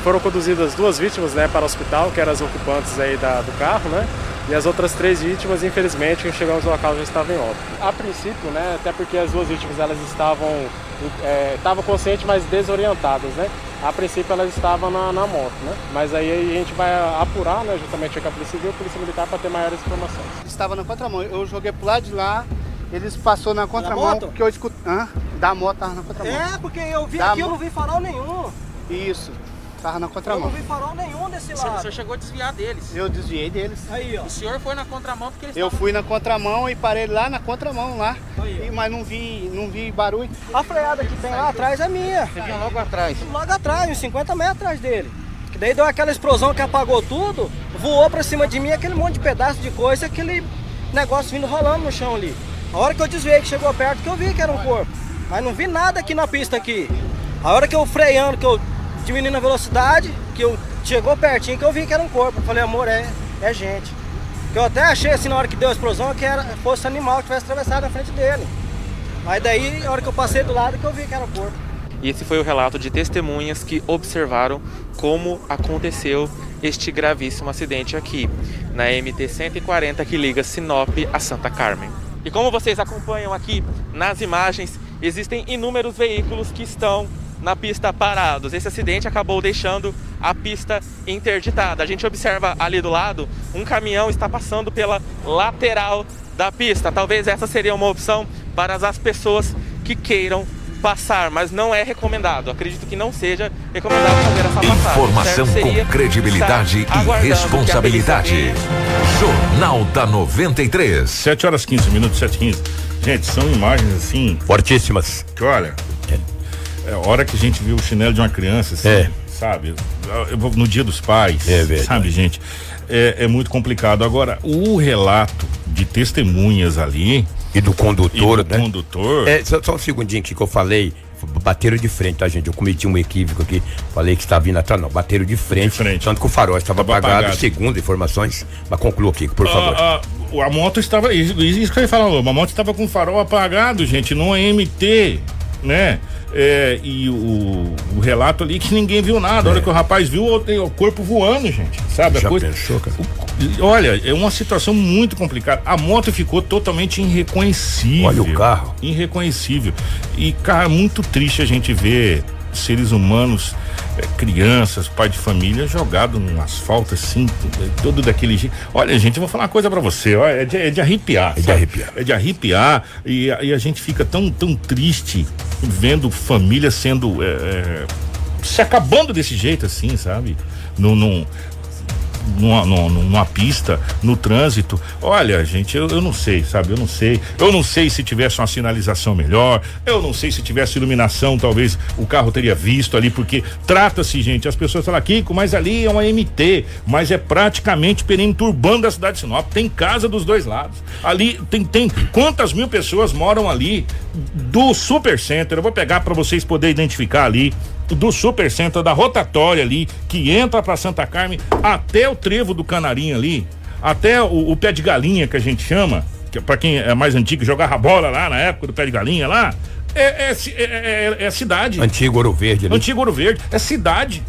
Speaker 6: Foram conduzidas duas vítimas, né, para o hospital, que eram as ocupantes aí da, do carro, né, e as outras três vítimas, infelizmente, quando chegamos no local já estavam em óbito. A princípio, né, até porque as duas vítimas elas estavam, é, estavam conscientes, mas desorientadas, né? A princípio elas estavam na, na moto, né? Mas aí a gente vai apurar, né, justamente com a Polícia Civil e a Polícia Militar para ter maiores informações.
Speaker 7: Estava na contramão, eu joguei pro lado de lá, eles passou na contramão, porque eu escutei... Hã? Da moto tava na contramão.
Speaker 8: É, porque eu vi
Speaker 7: Da
Speaker 8: aqui, eu não vi farol nenhum.
Speaker 7: Isso, tava na
Speaker 8: Eu não
Speaker 7: contramão.
Speaker 8: vi farol nenhum desse
Speaker 3: O
Speaker 8: lado.
Speaker 3: senhor chegou a desviar deles.
Speaker 7: Eu desviei deles.
Speaker 8: Aí, ó.
Speaker 3: O senhor foi na contramão porque eles
Speaker 7: Eu
Speaker 3: estavam-
Speaker 7: fui na contramão e parei lá na contramão lá,
Speaker 8: Aí,
Speaker 7: e, mas não vi, não vi barulho.
Speaker 8: A freada que tem lá atrás é minha.
Speaker 3: Você vinha logo atrás.
Speaker 8: Logo atrás, uns 50 metros atrás dele. Que daí deu aquela explosão que apagou tudo, voou pra cima de mim aquele monte de pedaço de coisa, aquele negócio vindo rolando no chão ali. A hora que eu desviei, que chegou perto, que eu vi que era um corpo. Mas não vi nada aqui na pista aqui. A hora que eu freando, que eu diminuindo a velocidade, que eu chegou pertinho, que eu vi que era um corpo. Eu falei, amor, é, é gente. Que eu até achei assim na hora que deu a explosão que era, fosse animal que tivesse atravessado na frente dele. Mas daí, a hora que eu passei do lado, que eu vi que era um corpo.
Speaker 5: E esse foi o relato de testemunhas que observaram como aconteceu este gravíssimo acidente aqui, na MT-140 que liga Sinop a Santa Carmen. E como vocês acompanham aqui nas imagens, existem inúmeros veículos que estão na pista parados. Esse acidente acabou deixando a pista interditada. A gente observa ali do lado, um caminhão está passando pela lateral da pista. Talvez essa seria uma opção para as pessoas que queiram passar, mas não é recomendado. Acredito que não seja recomendado fazer essa passagem.
Speaker 1: Informação com credibilidade e responsabilidade.
Speaker 5: polícia
Speaker 1: Jornal da 93.
Speaker 2: 7 horas 15 minutos, 7 15. Gente, são imagens assim,
Speaker 4: Fortíssimas.
Speaker 2: que olha, é a hora que a gente viu o chinelo de uma criança, assim,
Speaker 4: É.
Speaker 2: sabe? Eu vou- No dia dos pais,
Speaker 4: É verdade.
Speaker 2: sabe, gente? É, é muito complicado. Agora, o relato de testemunhas ali
Speaker 4: E do
Speaker 2: e
Speaker 4: condutor,
Speaker 2: do
Speaker 4: né?
Speaker 2: condutor,
Speaker 4: É, só, só um segundinho aqui que eu falei. Bateram de frente, tá, gente? Eu cometi um equívoco aqui. Falei que estava vindo atrás, não. Bateram de frente.
Speaker 2: De frente.
Speaker 4: Tanto que o farol estava
Speaker 2: Tava
Speaker 4: apagado,
Speaker 2: apagado.
Speaker 4: segundo informações. Mas conclua aqui, por favor.
Speaker 2: a, a, a moto estava. Isso isso que eu ia falar, a moto estava com o farol apagado, gente, não é MT, né? É, e o, o relato ali que ninguém viu nada. A hora que o rapaz viu o, corpo voando, gente. Sabe? a
Speaker 4: Já
Speaker 2: coisa,
Speaker 4: pensou, cara?
Speaker 2: o- olha, é uma situação muito complicada. A moto ficou totalmente irreconhecível.
Speaker 4: Olha o carro.
Speaker 2: Irreconhecível. E, cara, muito triste a gente ver seres humanos é, crianças, pai de família jogado no asfalto assim, todo daquele jeito. Olha, gente, eu vou falar uma coisa para você, ó, é, de, é de arrepiar.
Speaker 4: É de arrepiar.
Speaker 2: É de arrepiar e, e, a gente fica tão, tão triste vendo família sendo. É, é, se acabando desse jeito assim, sabe? Num, num, numa, numa, numa, pista, no trânsito. Olha, gente, eu, eu, não sei, sabe? Eu não sei. Eu não sei se tivesse uma sinalização melhor. Eu não sei se tivesse iluminação, talvez o carro teria visto ali, porque trata-se, gente, as pessoas falam, Kiko, mas ali é uma MT, mas é praticamente perímetro urbano da cidade de Sinop. Tem casa dos dois lados. Ali tem, tem quantas mil pessoas moram ali do Super Center? Eu vou pegar para vocês poderem identificar ali do Supercentro, da rotatória ali, que entra para Santa Carmen, até o trevo do Canarinho ali, até o, o pé de galinha que a gente chama, que para quem é mais antigo, jogava bola lá na época do pé de galinha lá, é, é, é, é, é cidade.
Speaker 4: Antigo Ouro Verde.
Speaker 2: Ali. Antigo Ouro Verde, é cidade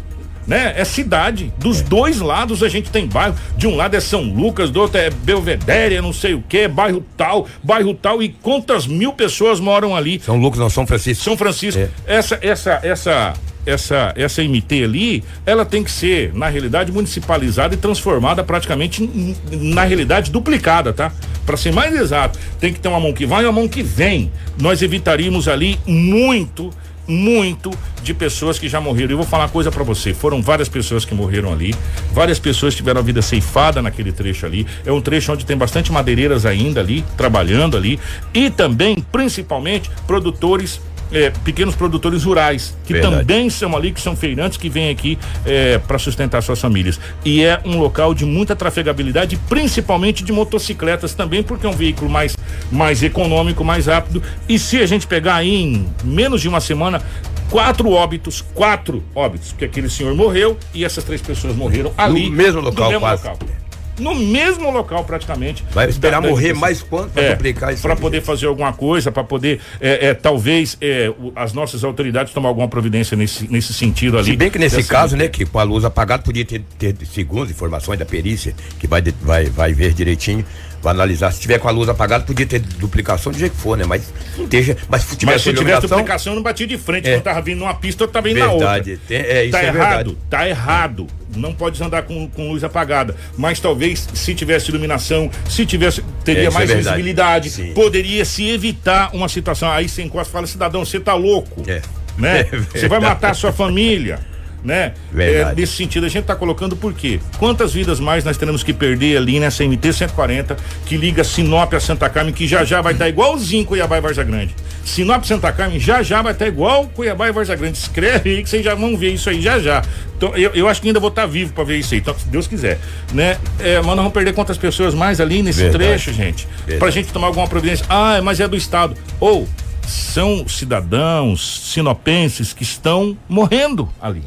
Speaker 2: né? É cidade. Dos é. dois lados a gente tem bairro. De um lado é São Lucas, do outro é Belvedere, não sei o que, bairro tal, bairro tal. E quantas mil pessoas moram ali?
Speaker 4: São Lucas, não, São Francisco.
Speaker 2: São Francisco. É. Essa, essa, essa, essa, essa MT ali, ela tem que ser, na realidade, municipalizada e transformada praticamente na realidade duplicada, tá? Para ser mais exato, tem que ter uma mão que vai e uma mão que vem. Nós evitaríamos ali muito muito de pessoas que já morreram. Eu vou falar uma coisa para você: foram várias pessoas que morreram ali, várias pessoas tiveram a vida ceifada naquele trecho ali. É um trecho onde tem bastante madeireiras ainda ali, trabalhando ali, e também, principalmente, produtores é, pequenos produtores rurais, que Verdade. também são ali, que são feirantes que vêm aqui é, para sustentar suas famílias. E é um local de muita trafegabilidade, principalmente de motocicletas também, porque é um veículo mais, mais econômico, mais rápido. E se a gente pegar aí em menos de uma semana, quatro óbitos, quatro óbitos, que aquele senhor morreu e essas três pessoas morreram ali.
Speaker 4: No mesmo local, no mesmo quase. Local
Speaker 2: no mesmo local praticamente.
Speaker 4: Vai esperar da, morrer da, mais quanto para é, duplicar isso?
Speaker 2: Para poder fazer alguma coisa, para poder, é, é, talvez, é, as nossas autoridades tomar alguma providência nesse, nesse sentido ali.
Speaker 4: Se bem que nesse caso, né, que com a luz apagada podia ter, ter segundo informações da perícia, que vai, vai, vai ver direitinho, vai analisar. Se tiver com a luz apagada, podia ter duplicação de jeito que for, né? Mas não deixa. Mas se tivesse,
Speaker 2: mas se tivesse duplicação, não batia de frente. É. Não tava vindo numa pista, eu tava indo verdade. na outra.
Speaker 4: Tem, é, isso
Speaker 2: tá
Speaker 4: é
Speaker 2: errado,
Speaker 4: verdade.
Speaker 2: tá errado. Não pode andar com, com luz apagada. Mas talvez, se tivesse iluminação, se tivesse, teria é, mais é visibilidade, Sim. poderia se evitar uma situação. Aí você encosta e fala, cidadão, você tá louco. É. Né? *laughs* Você vai matar a sua família né? É, nesse sentido, a gente está colocando por quê? Quantas vidas mais nós teremos que perder ali nessa MT 140 que liga Sinop a Santa Carmen, que já já vai estar tá igualzinho Cuiabá e Varza Grande. Sinop Santa Carmen já já vai estar tá igual Cuiabá e Varza Grande. Escreve aí que vocês já vão ver isso aí já já. Então, eu, eu acho que ainda vou estar tá vivo para ver isso aí, então, se Deus quiser, né? É, mas nós vamos perder quantas pessoas mais ali nesse Verdade. trecho, gente? Verdade. Pra gente tomar alguma providência. Ah, mas é do Estado. Ou são cidadãos sinopenses que estão morrendo ali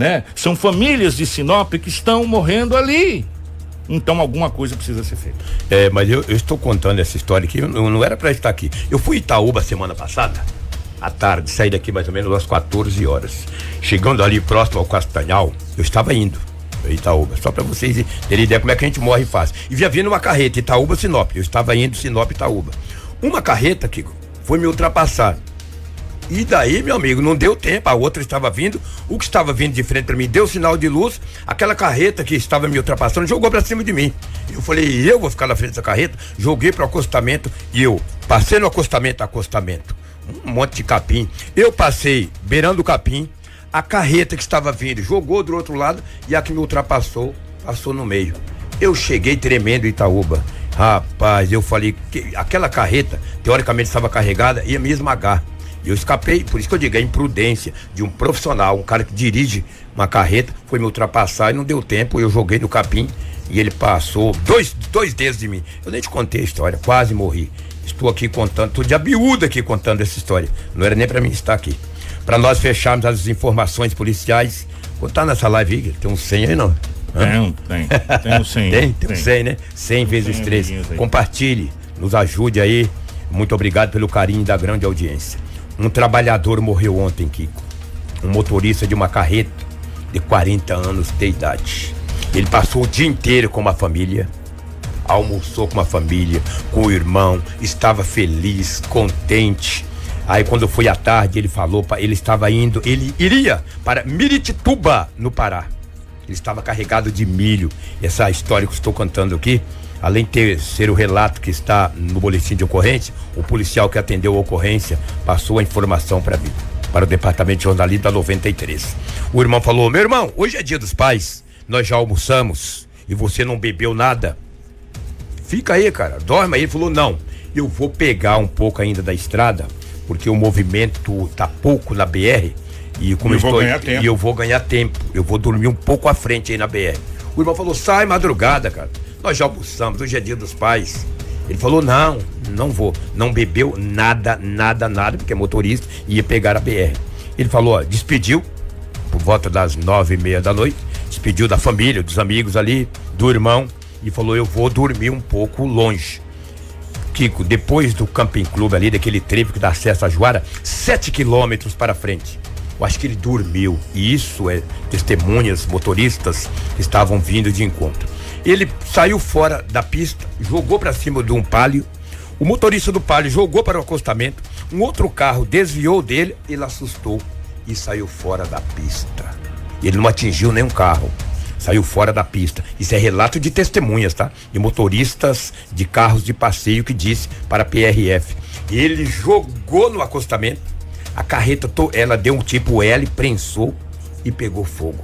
Speaker 2: né? São famílias de Sinop que estão morrendo ali. Então alguma coisa precisa ser feita.
Speaker 4: É, mas eu, eu estou contando essa história aqui, eu não, era para estar aqui. Eu fui Itaúba semana passada, à tarde, saí daqui mais ou menos às 14 horas. Chegando ali próximo ao Castanhal, eu estava indo. Itaúba, só para vocês terem ideia como é que a gente morre fácil. E via vindo uma carreta, Itaúba, Sinop. Eu estava indo Sinop, Itaúba. Uma carreta, Kiko, foi me ultrapassar. E daí, meu amigo, não deu tempo, a outra estava vindo, o que estava vindo de frente para mim deu sinal de luz, aquela carreta que estava me ultrapassando jogou para cima de mim. Eu falei, eu vou ficar na frente dessa carreta, joguei para o acostamento e eu passei no acostamento, acostamento, um monte de capim. Eu passei beirando o capim, a carreta que estava vindo jogou do outro lado e a que me ultrapassou passou no meio. Eu cheguei tremendo em Itaúba. Rapaz, eu falei que aquela carreta, teoricamente estava carregada, ia me esmagar. E eu escapei, por isso que eu digo, a imprudência de um profissional, um cara que dirige uma carreta, foi me ultrapassar e não deu tempo, eu joguei no capim e ele passou dois, dois dedos de mim. Eu nem te contei a história, quase morri. Estou aqui contando, estou de abiúda aqui contando essa história. Não era nem para mim estar aqui. Para nós fecharmos as informações policiais, contar nessa live aí, tem um 100 aí não?
Speaker 2: Tem, tem. Tem um 100. *laughs*
Speaker 4: tem, tem um 100, né? 100 vezes 3. Compartilhe, nos ajude aí. Muito obrigado pelo carinho da grande audiência. Um trabalhador morreu ontem, Kiko. Um motorista de uma carreta de 40 anos de idade. Ele passou o dia inteiro com uma família, almoçou com uma família, com o irmão, estava feliz, contente. Aí quando foi à tarde, ele falou, ele estava indo, ele iria para Miritituba, no Pará. Ele estava carregado de milho. Essa história que estou contando aqui, além de ter, ser o relato que está no boletim de ocorrência, o policial que atendeu a ocorrência passou a informação para mim, para o departamento de jornalismo da 93. O irmão falou: Meu irmão, hoje é dia dos pais, nós já almoçamos e você não bebeu nada. Fica aí, cara, dorme aí. Ele falou: Não, eu vou pegar um pouco ainda da estrada, porque o movimento tá pouco na BR. E como
Speaker 2: eu
Speaker 4: eu
Speaker 2: vou
Speaker 4: estou, e eu vou ganhar tempo. Eu vou dormir um pouco à frente aí na BR. O irmão falou: sai madrugada, cara. Nós já almoçamos, hoje é dia dos pais. Ele falou: não, não vou. Não bebeu nada, nada, nada, porque é motorista e ia pegar a BR. Ele falou: ó, despediu por volta das nove e meia da noite, despediu da família, dos amigos ali, do irmão, e falou: eu vou dormir um pouco longe. Kiko, depois do Camping Clube ali, daquele trevo que dá acesso a Juara, sete quilômetros para frente. Eu acho que ele dormiu. E isso é testemunhas, motoristas que estavam vindo de encontro. Ele saiu fora da pista, jogou para cima de um palio. O motorista do palio jogou para o acostamento. Um outro carro desviou dele, ele assustou e saiu fora da pista. Ele não atingiu nenhum carro saiu fora da pista. Isso é relato de testemunhas, tá? De motoristas de carros de passeio que disse para a PRF. Ele jogou no acostamento, a carreta, ela deu um tipo L, prensou e pegou fogo.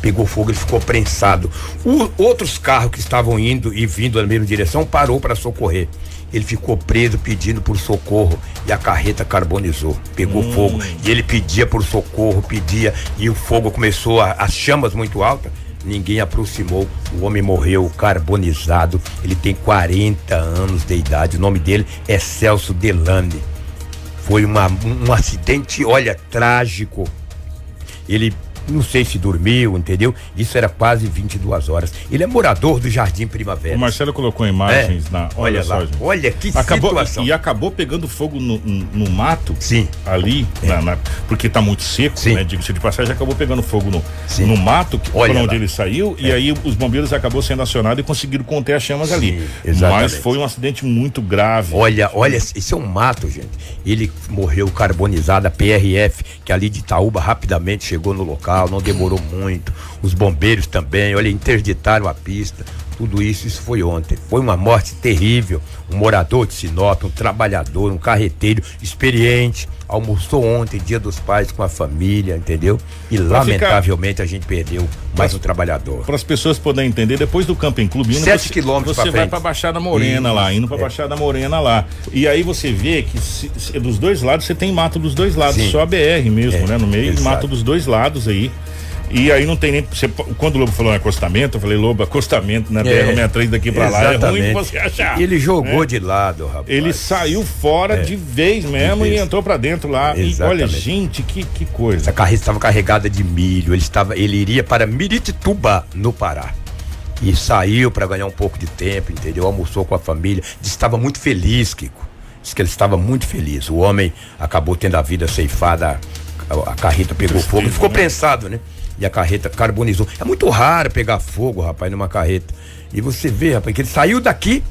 Speaker 4: Pegou fogo, ele ficou prensado. O- outros carros que estavam indo e vindo na mesma direção parou para socorrer. Ele ficou preso pedindo por socorro e a carreta carbonizou, pegou fogo. E ele pedia por socorro, pedia e o fogo começou, a- as chamas muito altas. Ninguém aproximou, o homem morreu carbonizado. Ele tem 40 anos de idade. O nome dele é Celso Delane. Foi uma, um, um acidente, olha, trágico. Ele não sei se dormiu, entendeu? Isso era quase 22 horas. Ele é morador do Jardim Primavera.
Speaker 2: O Marcelo colocou imagens
Speaker 4: É.
Speaker 2: na.
Speaker 4: Olha
Speaker 2: Olha, só,
Speaker 4: lá,
Speaker 2: gente.
Speaker 4: olha que
Speaker 2: acabou,
Speaker 4: situação.
Speaker 2: E acabou pegando fogo no, no, no mato.
Speaker 4: Sim.
Speaker 2: Ali, na- na- porque tá muito seco,
Speaker 4: Sim.
Speaker 2: né? Diga-se de passagem, acabou pegando fogo no,
Speaker 4: Sim.
Speaker 2: no mato, que, por onde
Speaker 4: lá.
Speaker 2: ele saiu, e aí os bombeiros acabou sendo acionados e conseguiram conter as chamas ali.
Speaker 4: exatamente.
Speaker 2: Mas foi um acidente muito grave.
Speaker 4: Olha, olha, isso é um mato, gente. Ele morreu carbonizado, a PRF, que ali de Itaúba rapidamente chegou no local, não demorou muito. Os bombeiros também, olha, interditaram a pista. Tudo isso, isso foi ontem. Foi uma morte terrível. Um morador de Sinop, um trabalhador, um carreteiro experiente. Almoçou ontem, dia dos pais, com a família, entendeu? E
Speaker 2: Pra ficar-
Speaker 4: lamentavelmente a gente perdeu mais um trabalhador.
Speaker 2: Para as pessoas poderem entender, depois do Camping Clube, indo,
Speaker 4: Sete
Speaker 2: você,
Speaker 4: quilômetros
Speaker 2: você
Speaker 4: pra
Speaker 2: vai para Baixada Morena lá, indo para
Speaker 4: é.
Speaker 2: Baixada Morena lá. E aí você vê que se- se- dos dois lados você tem mato dos dois lados,
Speaker 4: Sim.
Speaker 2: só a BR mesmo,
Speaker 4: É,
Speaker 2: né? No meio,
Speaker 4: exato.
Speaker 2: mato dos dois lados aí. E aí não tem nem. Você, quando o Lobo falou em acostamento, eu falei, Lobo, acostamento na BR-63 daqui pra lá é ruim
Speaker 4: Exatamente.
Speaker 2: você achar.
Speaker 4: Ele jogou
Speaker 2: né?
Speaker 4: de lado, rapaz.
Speaker 2: Ele saiu fora
Speaker 4: É.
Speaker 2: de vez mesmo
Speaker 4: De
Speaker 2: e
Speaker 4: vez.
Speaker 2: entrou pra dentro lá. E olha,
Speaker 4: Exatamente.
Speaker 2: gente, que, que coisa.
Speaker 4: Essa carreta estava carregada de milho. Ele estava, ele iria para Miritituba, no Pará. E saiu para ganhar um pouco de tempo, entendeu? Almoçou com a família. Disse que estava muito feliz, Kiko. Disse que ele estava muito feliz. O homem acabou tendo a vida ceifada. A, a carreta pegou
Speaker 2: Tristeza,
Speaker 4: fogo. Ele ficou
Speaker 2: né?
Speaker 4: prensado, né? E a carreta carbonizou. É muito raro pegar fogo, rapaz, numa carreta. E você vê, rapaz, que ele saiu daqui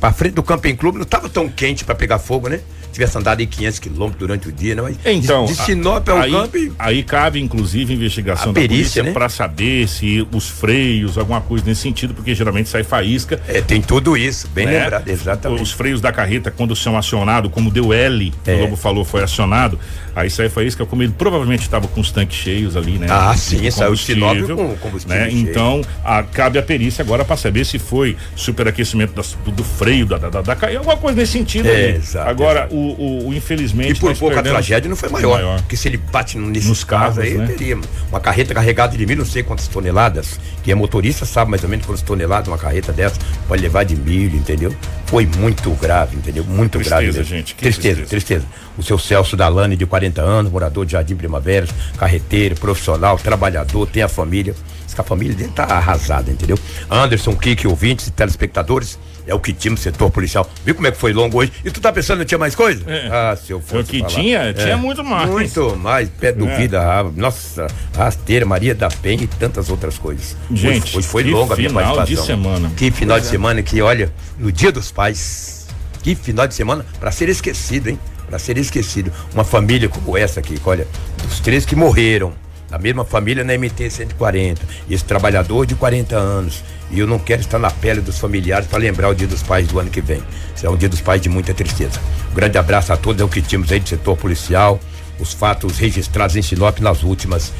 Speaker 4: pra frente do Camping Clube. Não estava tão quente para pegar fogo, né? Tivesse andado em 500 quilômetros durante o dia, né? Mas
Speaker 2: Então,
Speaker 4: de, de Sinop ao
Speaker 2: aí,
Speaker 4: camping.
Speaker 2: aí cabe inclusive investigação
Speaker 4: A
Speaker 2: da
Speaker 4: perícia,
Speaker 2: polícia
Speaker 4: né?
Speaker 2: pra saber se os freios, alguma coisa nesse sentido, porque geralmente sai faísca.
Speaker 4: É, tem tudo isso, bem
Speaker 2: né?
Speaker 4: lembrado, exatamente.
Speaker 2: Os freios da carreta, quando são acionados, como deu L, que
Speaker 4: É.
Speaker 2: o Lobo falou, foi acionado, aí sai faísca, como ele provavelmente estava com os tanques cheios ali, né?
Speaker 4: Ah, sim, saiu de Sinop com combustível
Speaker 2: Né? Então, a- cabe a perícia agora para saber se foi superaquecimento das- do, do freio, da, da, da, da alguma coisa nesse sentido
Speaker 4: É, exato,
Speaker 2: Agora,
Speaker 4: exato.
Speaker 2: o, o, o infelizmente.
Speaker 4: E por pouco a tragédia não foi maior, Porque se ele bate nesses
Speaker 2: Nos
Speaker 4: carros aí,
Speaker 2: né?
Speaker 4: teria uma carreta carregada de milho, não sei quantas toneladas. Quem é motorista sabe mais ou menos quantas toneladas uma carreta dessa pode levar de milho, entendeu? Foi muito grave, entendeu? Muito
Speaker 2: Tristeza,
Speaker 4: grave. mesmo.
Speaker 2: gente, que
Speaker 4: Tristeza,
Speaker 2: tristeza.
Speaker 4: tristeza. O seu Celso Dalane, de 40 anos, morador de Jardim Primavera, carreteiro, profissional, trabalhador, tem a família. Que a família dele tá arrasada, entendeu? Anderson, Kiki, ouvintes e telespectadores, é o que tinha no setor policial. Viu como é que foi longo hoje? E tu tá pensando que tinha mais coisa?
Speaker 2: É.
Speaker 4: Ah, se eu fosse
Speaker 2: O que
Speaker 4: falar.
Speaker 2: tinha, tinha muito mais.
Speaker 4: Muito mais, pé do
Speaker 2: É.
Speaker 4: vida, ah, nossa, rasteira, Maria da Penha e tantas outras coisas.
Speaker 2: Gente,
Speaker 4: hoje, hoje foi
Speaker 2: que
Speaker 4: longa a minha
Speaker 2: final de
Speaker 4: participação.
Speaker 2: semana.
Speaker 4: Que final de
Speaker 2: Pois é.
Speaker 4: semana que, olha, no dia dos pais, que final de semana pra ser esquecido, hein? para ser esquecido. Uma família como essa aqui, olha, os três que morreram, da mesma família na MT 140, esse trabalhador de 40 anos, e eu não quero estar na pele dos familiares para lembrar o Dia dos Pais do ano que vem. Será um Dia dos Pais de muita tristeza. Um grande abraço a todos, é o que tínhamos aí do setor policial, os fatos registrados em Sinop nas últimas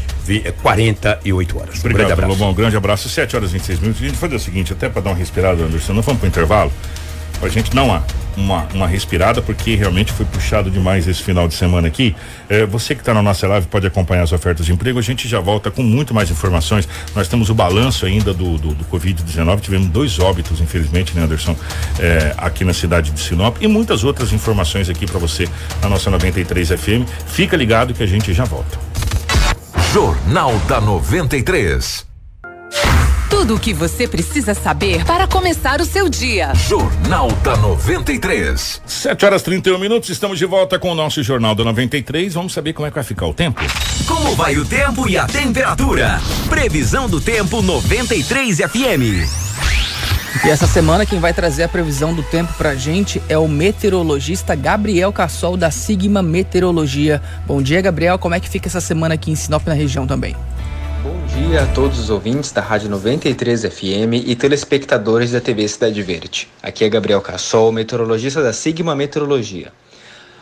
Speaker 4: 48 horas.
Speaker 2: Obrigado, um grande abraço. Lobão, um grande abraço. 7 horas e 26 minutos. A gente fazer o seguinte, até para dar uma respirada, Anderson, não vamos para o intervalo? Pra gente não há uma, uma respirada, porque realmente foi puxado demais esse final de semana aqui. É, você que está na nossa live pode acompanhar as ofertas de emprego. A gente já volta com muito mais informações. Nós temos o balanço ainda do, do, do Covid-19. Tivemos dois óbitos, infelizmente, né, Anderson, é, aqui na cidade de Sinop e muitas outras informações aqui para você na nossa 93 FM. Fica ligado que a gente já volta.
Speaker 1: Jornal da 93.
Speaker 9: Tudo o que você precisa saber para começar o seu dia.
Speaker 1: Jornal da 93.
Speaker 2: 7 horas 31 minutos, estamos de volta com o nosso Jornal da 93. Vamos saber como é que vai ficar o tempo.
Speaker 10: Como vai o tempo e a temperatura? Previsão do tempo 93 FM.
Speaker 3: E essa semana quem vai trazer a previsão do tempo pra gente é o meteorologista Gabriel Cassol da Sigma Meteorologia. Bom dia, Gabriel. Como é que fica essa semana aqui em Sinop na região também?
Speaker 11: Dia a todos os ouvintes da Rádio 93 FM e telespectadores da TV Cidade Verde. Aqui é Gabriel Cassol, meteorologista da Sigma Meteorologia.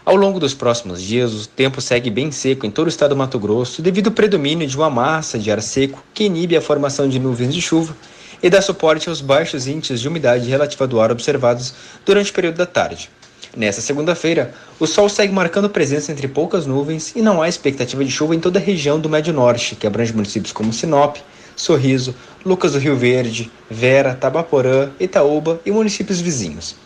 Speaker 11: Ao longo dos próximos dias, o tempo segue bem seco em todo o estado do Mato Grosso devido ao predomínio de uma massa de ar seco que inibe a formação de nuvens de chuva e dá suporte aos baixos índices de umidade relativa do ar observados durante o período da tarde. Nessa segunda-feira, o sol segue marcando presença entre poucas nuvens e não há expectativa de chuva em toda a região do Médio Norte, que abrange municípios como Sinop, Sorriso, Lucas do Rio Verde, Vera, Tabaporã, Itaúba e municípios vizinhos.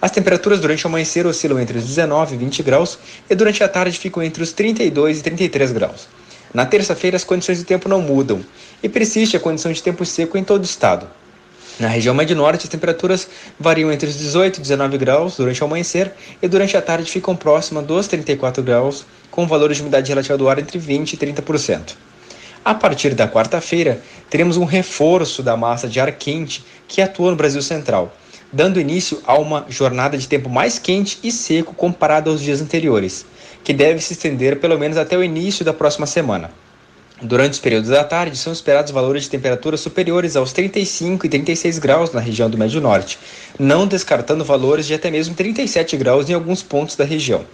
Speaker 11: As temperaturas durante o amanhecer oscilam entre os 19 e 20 graus e durante a tarde ficam entre os 32 e 33 graus. Na terça-feira, as condições do tempo não mudam e persiste a condição de tempo seco em todo o estado. Na região médio norte, as temperaturas variam entre os 18 e 19 graus durante o amanhecer e durante a tarde ficam próximas dos 34 graus, com valores de umidade relativa do ar entre 20 e 30%. A partir da quarta-feira, teremos um reforço da massa de ar quente que atua no Brasil Central, dando início a uma jornada de tempo mais quente e seco comparado aos dias anteriores, que deve se estender pelo menos até o início da próxima semana. Durante os períodos da tarde, são esperados valores de temperatura superiores aos 35 e 36 graus na região do Médio Norte, não descartando valores de até mesmo 37 graus em alguns pontos da região.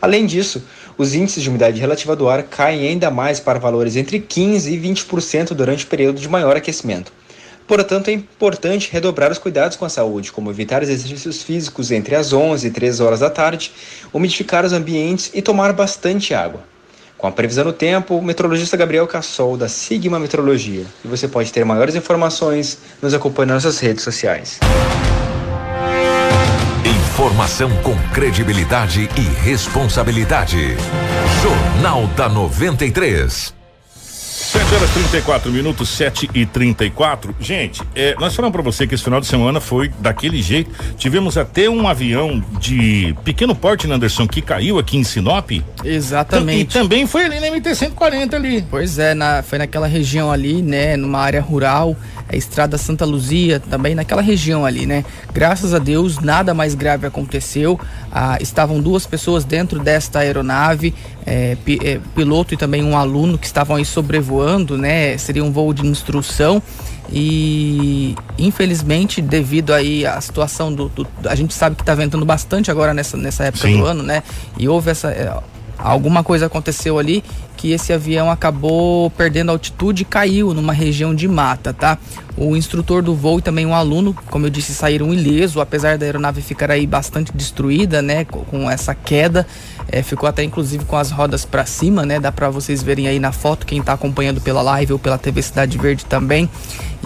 Speaker 11: Além disso, os índices de umidade relativa do ar caem ainda mais para valores entre 15% e 20% durante o período de maior aquecimento. Portanto, é importante redobrar os cuidados com a saúde, como evitar exercícios físicos entre as 11 e 13 horas da tarde, umidificar os ambientes e tomar bastante água. Com a previsão do tempo, o meteorologista Gabriel Cassol, da Sigma Meteorologia. E você pode ter maiores informações nos acompanhando nas nossas redes sociais.
Speaker 1: Informação com credibilidade e responsabilidade. Jornal da 93.
Speaker 2: 7 horas 34 minutos, 7 e 34 Gente, é, nós falamos para você que esse final de semana foi daquele jeito. Tivemos até um avião de pequeno porte, Anderson, que caiu aqui em Sinop.
Speaker 3: Exatamente.
Speaker 2: E também foi ali na MT-140 ali.
Speaker 3: Pois é, na, foi naquela região ali, né, numa área rural a Estrada Santa Luzia, também naquela região ali, né? Graças a Deus, nada mais grave aconteceu. Ah, estavam duas pessoas dentro desta aeronave, é, pi, é, piloto e também um aluno que estavam aí sobrevoando, né? Seria um voo de instrução e infelizmente devido aí à situação do, do a gente sabe que está ventando bastante agora nessa, nessa época Sim. do ano, né? E houve essa é, alguma coisa aconteceu ali que esse avião acabou perdendo altitude e caiu numa região de mata, tá? O instrutor do voo e também um aluno, como eu disse, saíram ileso, apesar da aeronave ficar aí bastante destruída, né, com essa queda, é, ficou até inclusive com as rodas para cima, né? Dá para vocês verem aí na foto quem tá acompanhando pela live ou pela TV Cidade Verde também.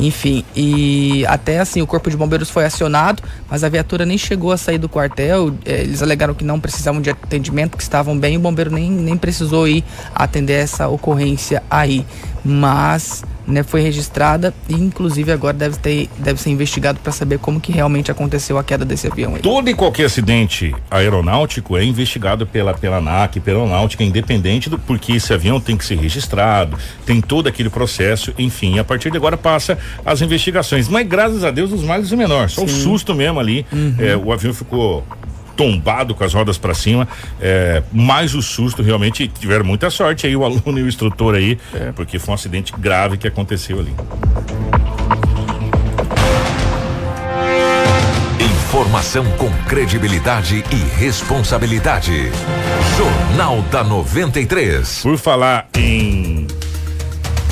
Speaker 3: Enfim, e até assim, o Corpo de Bombeiros foi acionado, mas a viatura nem chegou a sair do quartel. É, eles alegaram que não precisavam de atendimento, que estavam bem, o bombeiro nem, nem precisou ir atender essa ocorrência aí. Mas né, foi registrada e inclusive agora deve, ter, deve ser investigado para saber como que realmente aconteceu a queda desse avião. Aí.
Speaker 2: Todo e qualquer acidente aeronáutico é investigado pela pela ANAC, pela aeronáutica, independente do porque esse avião tem que ser registrado, tem todo aquele processo, enfim, a partir de agora passa as investigações. Mas graças a Deus os males e menores, só Sim. o susto mesmo ali, uhum. é, o avião ficou tombado com as rodas para cima. É, mais o susto, realmente tiveram muita sorte aí, o *laughs* aluno e o instrutor aí, é. porque foi um acidente grave que aconteceu ali.
Speaker 1: Informação com credibilidade e responsabilidade. Jornal da 93.
Speaker 2: Por falar em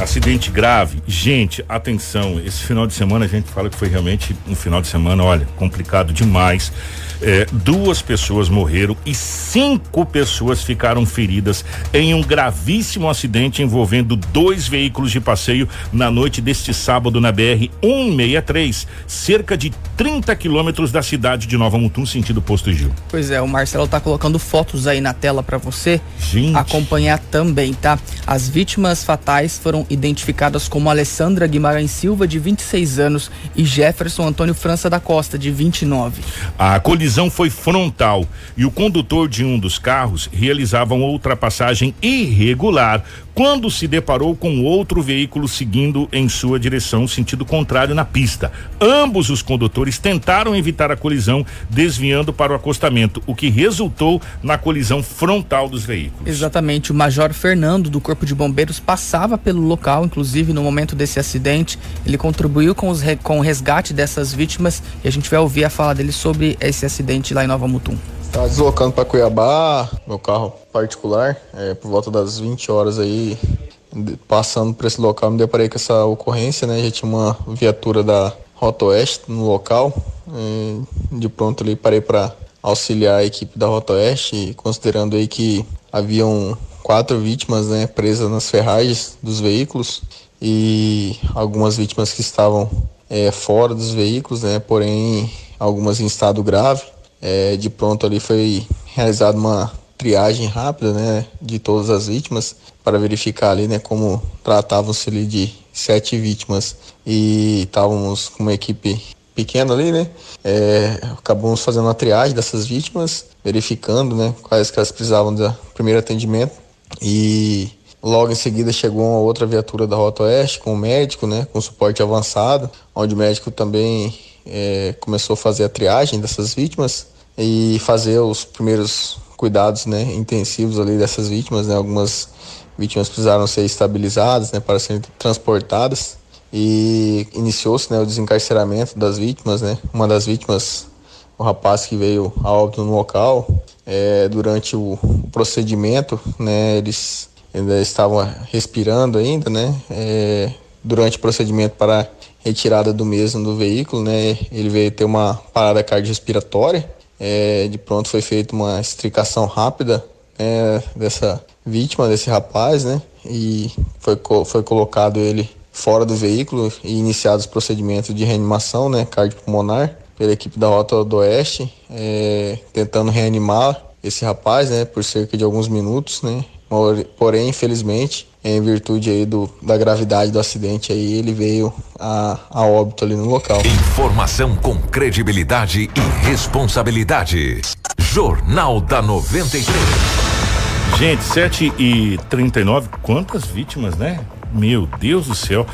Speaker 2: acidente grave, gente, atenção, esse final de semana a gente fala que foi realmente um final de semana, olha, complicado demais. É, duas pessoas morreram e cinco pessoas ficaram feridas em um gravíssimo acidente envolvendo dois veículos de passeio na noite deste sábado na BR 163, cerca de 30 quilômetros da cidade de Nova Mutum, sentido Posto Gil.
Speaker 3: Pois é, o Marcelo tá colocando fotos aí na tela para você
Speaker 2: Gente.
Speaker 3: acompanhar também, tá? As vítimas fatais foram identificadas como Alessandra Guimarães Silva, de 26 anos, e Jefferson Antônio França da Costa, de 29.
Speaker 2: A colisão colisão foi frontal e o condutor de um dos carros realizava uma ultrapassagem irregular quando se deparou com outro veículo seguindo em sua direção, sentido contrário na pista. Ambos os condutores tentaram evitar a colisão, desviando para o acostamento, o que resultou na colisão frontal dos veículos.
Speaker 3: Exatamente. O Major Fernando, do Corpo de Bombeiros, passava pelo local, inclusive no momento desse acidente. Ele contribuiu com, os, com o resgate dessas vítimas e a gente vai ouvir a fala dele sobre esse acidente lá em Nova Mutum.
Speaker 12: Tá deslocando para Cuiabá, meu carro particular, é, por volta das 20 horas aí, passando por esse local, me deparei com essa ocorrência, né? Já tinha uma viatura da Rota Oeste no local. de pronto ali parei para auxiliar a equipe da Rota Oeste, considerando aí que haviam quatro vítimas, né, presas nas ferragens dos veículos e algumas vítimas que estavam é, fora dos veículos, né, porém algumas em estado grave. É, de pronto ali foi realizada uma triagem rápida, né, de todas as vítimas para verificar ali, né, como tratavam-se ali de sete vítimas. E estávamos com uma equipe pequena ali, né, é, acabamos fazendo uma triagem dessas vítimas, verificando, né, quais que elas precisavam do primeiro atendimento. E Logo em seguida chegou uma outra viatura da Rota Oeste com o médico, né, com suporte avançado, onde o médico também é, começou a fazer a triagem dessas vítimas e fazer os primeiros cuidados né, intensivos ali dessas vítimas. Né? Algumas vítimas precisaram ser estabilizadas né, para serem transportadas e iniciou-se né, o desencarceramento das vítimas. Né? Uma das vítimas, o rapaz que veio a óbito no local, é, durante o, procedimento, né, eles ainda estavam respirando ainda, né, é, durante o procedimento para retirada do mesmo do veículo, né? Ele veio ter uma parada cardiorrespiratória. É, de pronto foi feita uma extricação rápida né, dessa vítima, desse rapaz, né? E foi, foi colocado ele fora do veículo e iniciados os procedimentos de reanimação, né? Cardiopulmonar pela equipe da Rota do Oeste, é, tentando reanimar esse rapaz, né? Por cerca de alguns minutos, né? Porém, infelizmente, em virtude aí do, da gravidade do acidente aí, ele veio a, a óbito ali no local.
Speaker 1: Informação com credibilidade e responsabilidade. Jornal da 93.
Speaker 2: Gente, 7 e 39 quantas vítimas, né? Meu Deus do céu.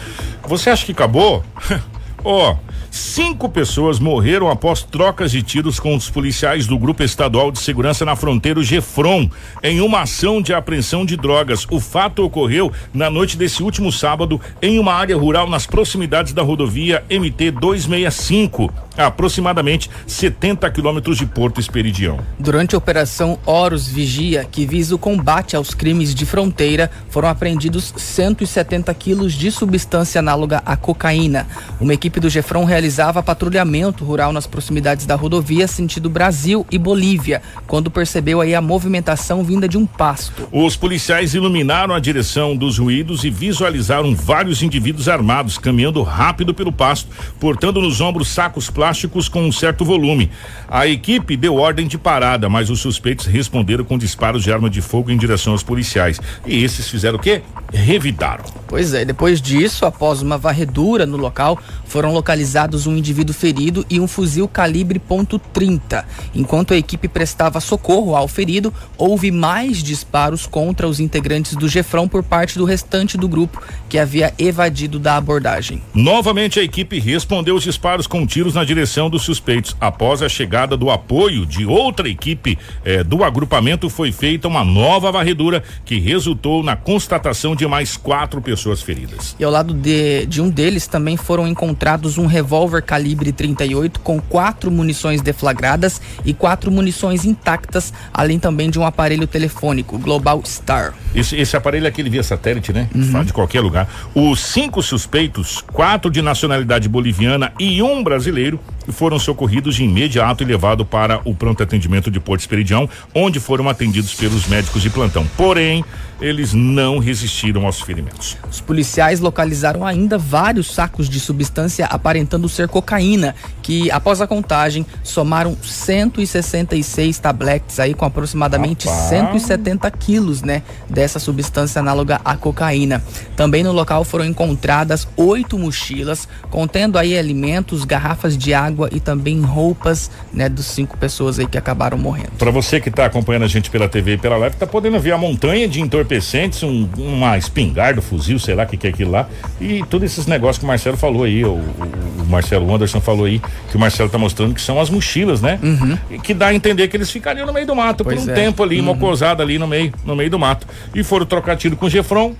Speaker 2: Você acha que acabou? *laughs* Ó, oh, Cinco pessoas morreram após trocas de tiros com os policiais do Grupo Estadual de Segurança na fronteira, Gefron, em uma ação de apreensão de drogas. O fato ocorreu na noite desse último sábado em uma área rural nas proximidades da rodovia MT 265, a aproximadamente 70 quilômetros de Porto Esperidião.
Speaker 3: Durante a operação Horus Vigia, que visa o combate aos crimes de fronteira, foram apreendidos 170 quilos de substância análoga à cocaína. Uma equipe do Gefron realizou realizava patrulhamento rural nas proximidades da rodovia sentido Brasil e Bolívia, quando percebeu aí a movimentação vinda de um pasto.
Speaker 2: Os policiais iluminaram a direção dos ruídos e visualizaram vários indivíduos armados caminhando rápido pelo pasto, portando nos ombros sacos plásticos com um certo volume. A equipe deu ordem de parada, mas os suspeitos responderam com disparos de arma de fogo em direção aos policiais. E esses fizeram o quê? Revidaram.
Speaker 3: Pois é, depois disso, após uma varredura no local, foram localizados um indivíduo ferido e um fuzil calibre .30. Enquanto a equipe prestava socorro ao ferido, houve mais disparos contra os integrantes do Gefrão por parte do restante do grupo, que havia evadido da abordagem.
Speaker 2: Novamente, a equipe respondeu os disparos com tiros na direção dos suspeitos. Após a chegada do apoio de outra equipe eh, do agrupamento, foi feita uma nova varredura que resultou na constatação de mais quatro pessoas feridas.
Speaker 3: E ao lado de, de um deles também foram encontrados um revólver calibre 38 com quatro munições deflagradas e quatro munições intactas, além também de um aparelho telefônico Global Star.
Speaker 2: Esse, esse aparelho é aquele via satélite, né? Uhum. De qualquer lugar. Os cinco suspeitos, quatro de nacionalidade boliviana e um brasileiro, foram socorridos de imediato e levados para o pronto atendimento de Porto Esperidião, onde foram atendidos pelos médicos de plantão. Porém, eles não resistiram aos ferimentos.
Speaker 3: Os policiais localizaram ainda vários sacos de substância aparentando ser cocaína, que após a contagem somaram 166 tabletes aí com aproximadamente Rapaz. 170 quilos, né, dessa substância análoga à cocaína. Também no local foram encontradas oito mochilas contendo aí alimentos, garrafas de água e também roupas, né, dos cinco pessoas aí que acabaram morrendo.
Speaker 2: Para você que está acompanhando a gente pela TV e pela live, tá podendo ver a montanha de entorpecentes, um, uma espingarda, fuzil, sei lá o que, que é aquilo lá, e todos esses negócios que o Marcelo falou aí, o, o, Marcelo Anderson falou aí, que o Marcelo tá mostrando que são as mochilas, né?
Speaker 3: Uhum.
Speaker 2: Que dá a entender que eles ficariam no meio do mato pois por um é. tempo ali, uhum. mocosada ali no meio, no meio do mato. E foram trocar tiro com o Gefron,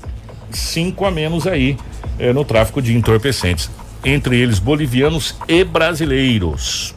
Speaker 2: cinco a menos aí eh, no tráfico de entorpecentes. Entre eles bolivianos e brasileiros.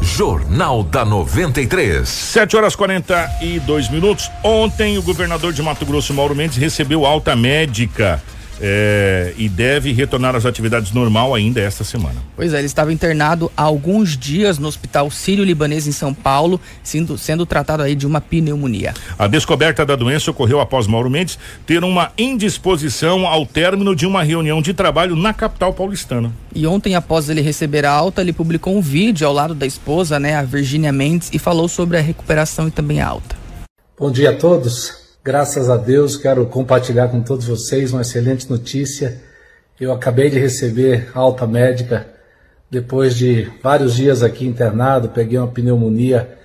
Speaker 1: Jornal da 93.
Speaker 2: 7 horas 42 minutos. Ontem, o governador de Mato Grosso, Mauro Mendes, recebeu alta médica é, e deve retornar às atividades normal ainda esta semana.
Speaker 3: Pois é, ele estava internado há alguns dias no Hospital Sírio-Libanês em São Paulo, sendo, sendo tratado aí de uma pneumonia.
Speaker 2: A descoberta da doença ocorreu após Mauro Mendes ter uma indisposição ao término de uma reunião de trabalho na capital paulistana.
Speaker 3: E ontem, após ele receber a alta, ele publicou um vídeo ao lado da esposa, né, a Virgínia Mendes, e falou sobre a recuperação e também a alta.
Speaker 13: Bom dia a todos. Graças a Deus, quero compartilhar com todos vocês uma excelente notícia. Eu acabei de receber alta médica depois de vários dias aqui internado, peguei uma pneumonia,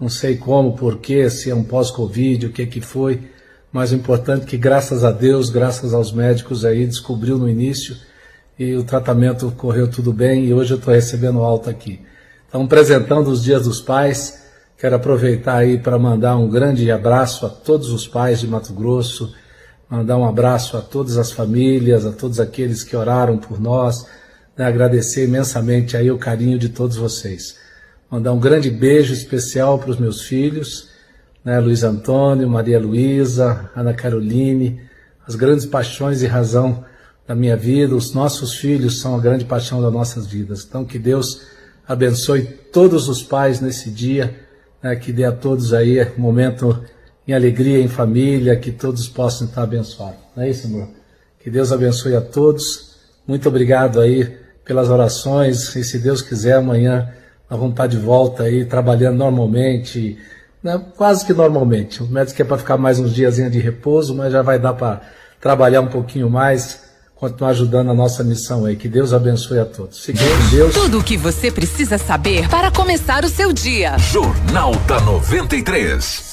Speaker 13: não sei como, porquê, se é um pós-Covid, o que que foi, mas o importante é que graças a Deus, graças aos médicos aí, descobriu no início e o tratamento correu tudo bem e hoje eu estou recebendo alta aqui. Então, apresentando os dias dos pais, Quero aproveitar aí para mandar um grande abraço a todos os pais de Mato Grosso, mandar um abraço a todas as famílias, a todos aqueles que oraram por nós, né, agradecer imensamente aí o carinho de todos vocês. Mandar um grande beijo especial para os meus filhos, né, Luiz Antônio, Maria Luísa, Ana Caroline, as grandes paixões e razão da minha vida, os nossos filhos são a grande paixão das nossas vidas. Então que Deus abençoe todos os pais nesse dia né, que dê a todos aí um momento em alegria, em família, que todos possam estar abençoados. Não é isso, amor? Que Deus abençoe a todos. Muito obrigado aí pelas orações. E se Deus quiser, amanhã nós vamos estar de volta aí, trabalhando normalmente, né, quase que normalmente. O médico quer para ficar mais uns dias de repouso, mas já vai dar para trabalhar um pouquinho mais continuar ajudando a nossa missão aí. Que Deus abençoe a todos. Fiquem com Deus.
Speaker 9: Tudo o que você precisa saber para começar o seu dia.
Speaker 1: Jornal da 93.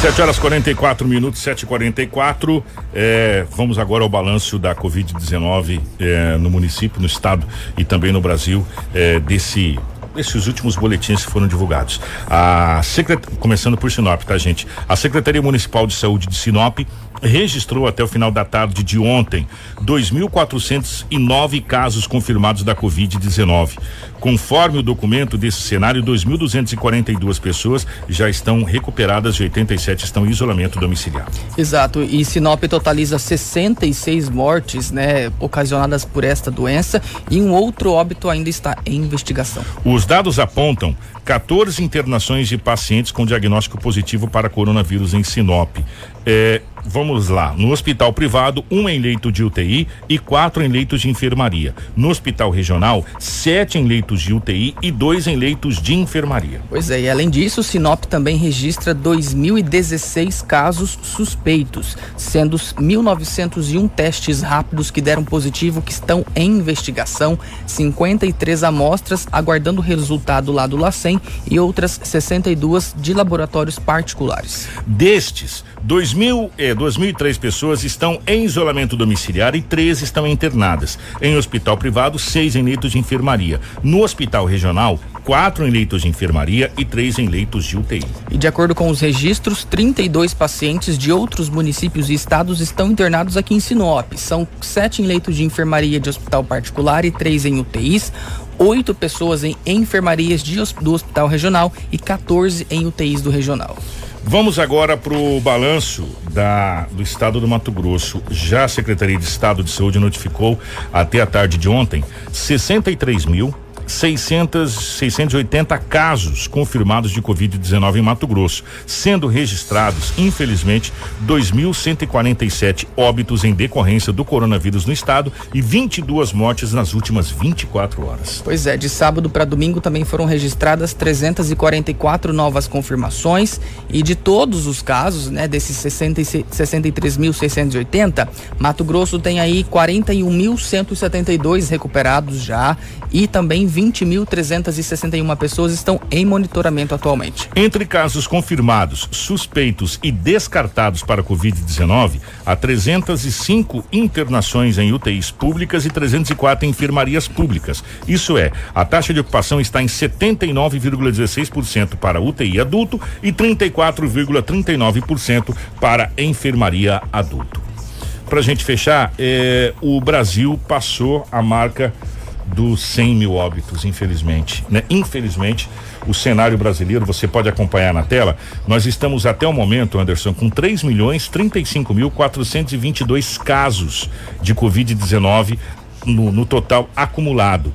Speaker 2: 7 horas 44 minutos, 7h44. É, vamos agora ao balanço da Covid-19 é, no município, no estado e também no Brasil, é, desse esses últimos boletins que foram divulgados. A secret... Começando por Sinop, tá, gente? A Secretaria Municipal de Saúde de Sinop registrou até o final da tarde de ontem 2.409 casos confirmados da Covid-19. Conforme o documento desse cenário, 2.242 pessoas já estão recuperadas e 87 estão em isolamento domiciliar.
Speaker 3: Exato, e Sinop totaliza 66 mortes, né, ocasionadas por esta doença e um outro óbito ainda está em investigação.
Speaker 2: Os dados apontam 14 internações de pacientes com diagnóstico positivo para coronavírus em Sinop. É, vamos lá. No hospital privado, um em leito de UTI e quatro em leitos de enfermaria. No hospital regional, sete em leitos de UTI e dois em leitos de enfermaria.
Speaker 3: Pois é, e além disso, Sinop também registra 2.016 casos suspeitos, sendo 1.901 testes rápidos que deram positivo que estão em investigação, 53 amostras aguardando o resultado lá do LACEN e outras 62 de laboratórios particulares.
Speaker 2: Destes, 2.000, eh, 2.003 pessoas estão em isolamento domiciliar e 13 estão internadas. Em hospital privado, seis em leitos de enfermaria. No hospital regional, quatro em leitos de enfermaria e três em leitos de UTI.
Speaker 3: E de acordo com os registros, 32 pacientes de outros municípios e estados estão internados aqui em Sinop. São sete em leitos de enfermaria de hospital particular e três em UTIs oito pessoas em enfermarias de, do hospital regional e 14 em UTIs do regional.
Speaker 2: Vamos agora para o balanço da, do estado do Mato Grosso. Já a Secretaria de Estado de Saúde notificou até a tarde de ontem 63 mil 600, 680 casos confirmados de Covid-19 em Mato Grosso, sendo registrados, infelizmente, 2.147 óbitos em decorrência do coronavírus no estado e 22 mortes nas últimas 24 horas.
Speaker 3: Pois é, de sábado para domingo também foram registradas 344 novas confirmações e de todos os casos, né, desses 63.680, Mato Grosso tem aí 41.172 recuperados já e também 20.361 pessoas estão em monitoramento atualmente.
Speaker 2: Entre casos confirmados, suspeitos e descartados para Covid-19, há 305 internações em UTIs públicas e 304 em enfermarias públicas. Isso é, a taxa de ocupação está em 79,16% para UTI adulto e 34,39% para enfermaria adulto. Para a gente fechar, eh, o Brasil passou a marca dos 100 mil óbitos, infelizmente. Né? Infelizmente, o cenário brasileiro, você pode acompanhar na tela, nós estamos até o momento, Anderson, com 3 milhões 35 mil 422 casos de Covid-19 no, no total acumulado.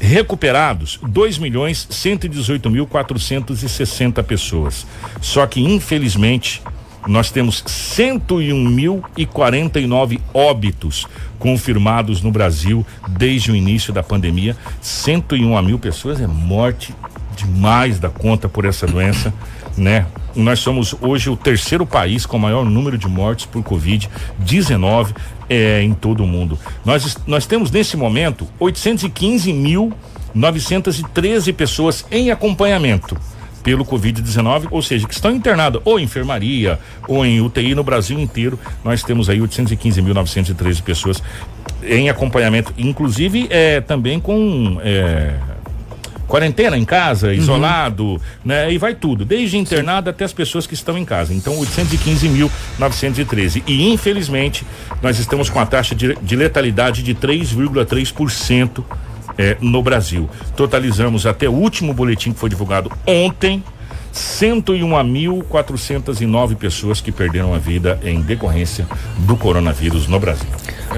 Speaker 2: Recuperados, 2 milhões 118 mil 460 pessoas. Só que, infelizmente, nós temos 101.049 óbitos confirmados no Brasil desde o início da pandemia. 101 mil pessoas é morte demais da conta por essa doença, né? Nós somos hoje o terceiro país com maior número de mortes por Covid-19 é, em todo o mundo. Nós, nós temos nesse momento 815 mil 913 pessoas em acompanhamento pelo Covid-19, ou seja, que estão internadas ou em enfermaria ou em UTI no Brasil inteiro. Nós temos aí 815.913 pessoas em acompanhamento, inclusive é, também com é, quarentena em casa, uhum. isolado, né? E vai tudo, desde internado Sim. até as pessoas que estão em casa. Então, 815.913. E infelizmente, nós estamos com a taxa de, de letalidade de 3,3% é, no Brasil. Totalizamos até o último boletim que foi divulgado ontem. 101.409 pessoas que perderam a vida em decorrência do coronavírus no Brasil.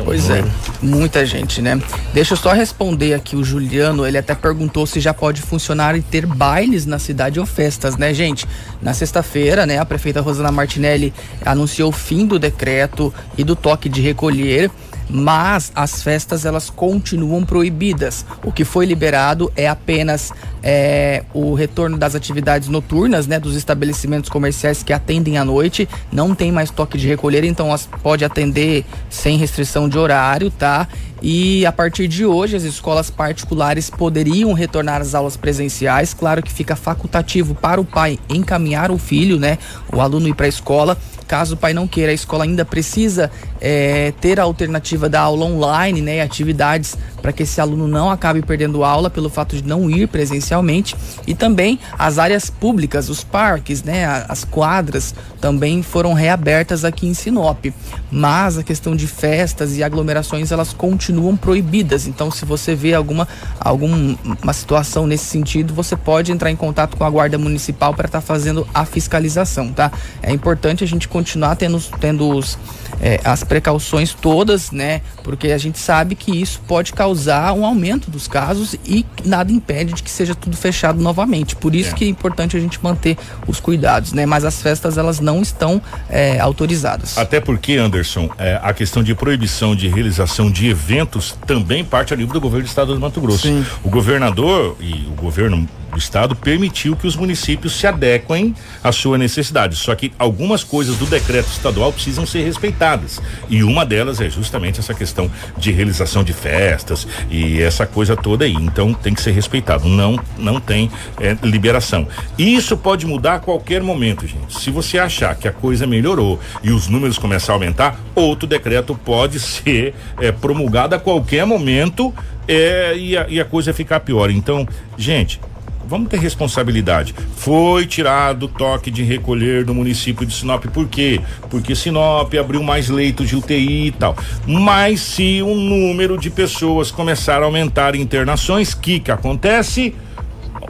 Speaker 3: Pois é, muita gente, né? Deixa eu só responder aqui o Juliano, ele até perguntou se já pode funcionar e ter bailes na cidade ou festas, né, gente? Na sexta-feira, né, a prefeita Rosana Martinelli anunciou o fim do decreto e do toque de recolher mas as festas elas continuam proibidas. O que foi liberado é apenas é, o retorno das atividades noturnas, né, dos estabelecimentos comerciais que atendem à noite. Não tem mais toque de recolher, então pode atender sem restrição de horário, tá? E a partir de hoje, as escolas particulares poderiam retornar às aulas presenciais. Claro que fica facultativo para o pai encaminhar o filho, né? O aluno ir para a escola. Caso o pai não queira, a escola ainda precisa é, ter a alternativa da aula online, né? Atividades para que esse aluno não acabe perdendo aula pelo fato de não ir presencialmente. E também as áreas públicas, os parques, né? As quadras também foram reabertas aqui em Sinop. Mas a questão de festas e aglomerações elas continuam proibidas. Então, se você vê alguma, alguma situação nesse sentido, você pode entrar em contato com a Guarda Municipal para estar tá fazendo a fiscalização, tá? É importante a gente continuar continuar tendo, tendo os, é, as precauções todas, né? Porque a gente sabe que isso pode causar um aumento dos casos e nada impede de que seja tudo fechado novamente. Por isso é. que é importante a gente manter os cuidados, né? Mas as festas elas não estão é, autorizadas.
Speaker 2: Até porque, Anderson, é, a questão de proibição de realização de eventos também parte ali do governo do estado do Mato Grosso. Sim. O governador e o governo do estado permitiu que os municípios se adequem à sua necessidade. Só que algumas coisas do decreto estadual precisam ser respeitadas. E uma delas é justamente essa questão de realização de festas e essa coisa toda aí. Então tem que ser respeitado. Não, não tem é, liberação. Isso pode mudar a qualquer momento, gente. Se você achar que a coisa melhorou e os números começar a aumentar, outro decreto pode ser é, promulgado a qualquer momento é, e, a, e a coisa ficar pior. Então, gente, vamos ter responsabilidade. Foi tirado o toque de recolher do município de Sinop, por quê? Porque Sinop abriu mais leitos de UTI e tal. Mas se o número de pessoas começar a aumentar internações, o que que acontece?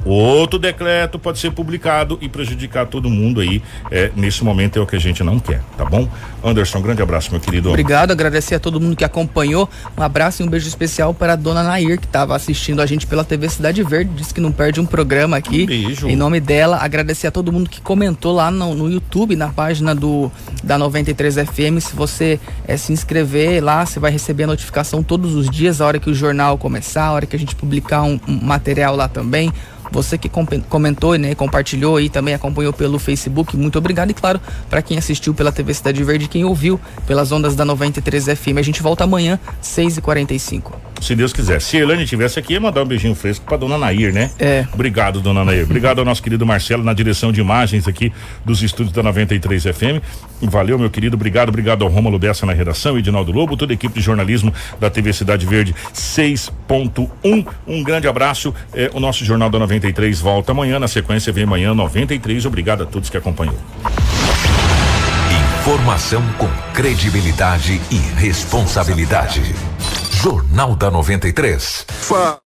Speaker 2: Outro decreto pode ser publicado e prejudicar todo mundo aí. É, nesse momento é o que a gente não quer, tá bom? Anderson, um grande abraço, meu querido.
Speaker 3: Obrigado, agradecer a todo mundo que acompanhou. Um abraço e um beijo especial para a dona Nair, que estava assistindo a gente pela TV Cidade Verde. Disse que não perde um programa aqui. Um beijo. Em nome dela, agradecer a todo mundo que comentou lá no, no YouTube, na página do da 93 FM. Se você é, se inscrever lá, você vai receber a notificação todos os dias, a hora que o jornal começar, a hora que a gente publicar um, um material lá também. Você que comentou, né, compartilhou e também acompanhou pelo Facebook, muito obrigado. E claro, para quem assistiu pela TV Cidade Verde, quem ouviu pelas ondas da 93 FM. A gente volta amanhã, 6h45
Speaker 2: se Deus quiser. Se a Elane tivesse aqui, ia mandar um beijinho fresco pra dona Nair, né?
Speaker 3: É.
Speaker 2: Obrigado, dona Nair. Obrigado ao nosso querido Marcelo na direção de imagens aqui dos estúdios da 93 FM. Valeu, meu querido. Obrigado, obrigado ao Rômulo Bessa na redação, Edinaldo Lobo, toda a equipe de jornalismo da TV Cidade Verde 6.1. Um grande abraço. É, o nosso Jornal da 93 volta amanhã. Na sequência, vem amanhã 93. Obrigado a todos que acompanhou.
Speaker 1: Informação com credibilidade e responsabilidade. Jornal da 93. Fá.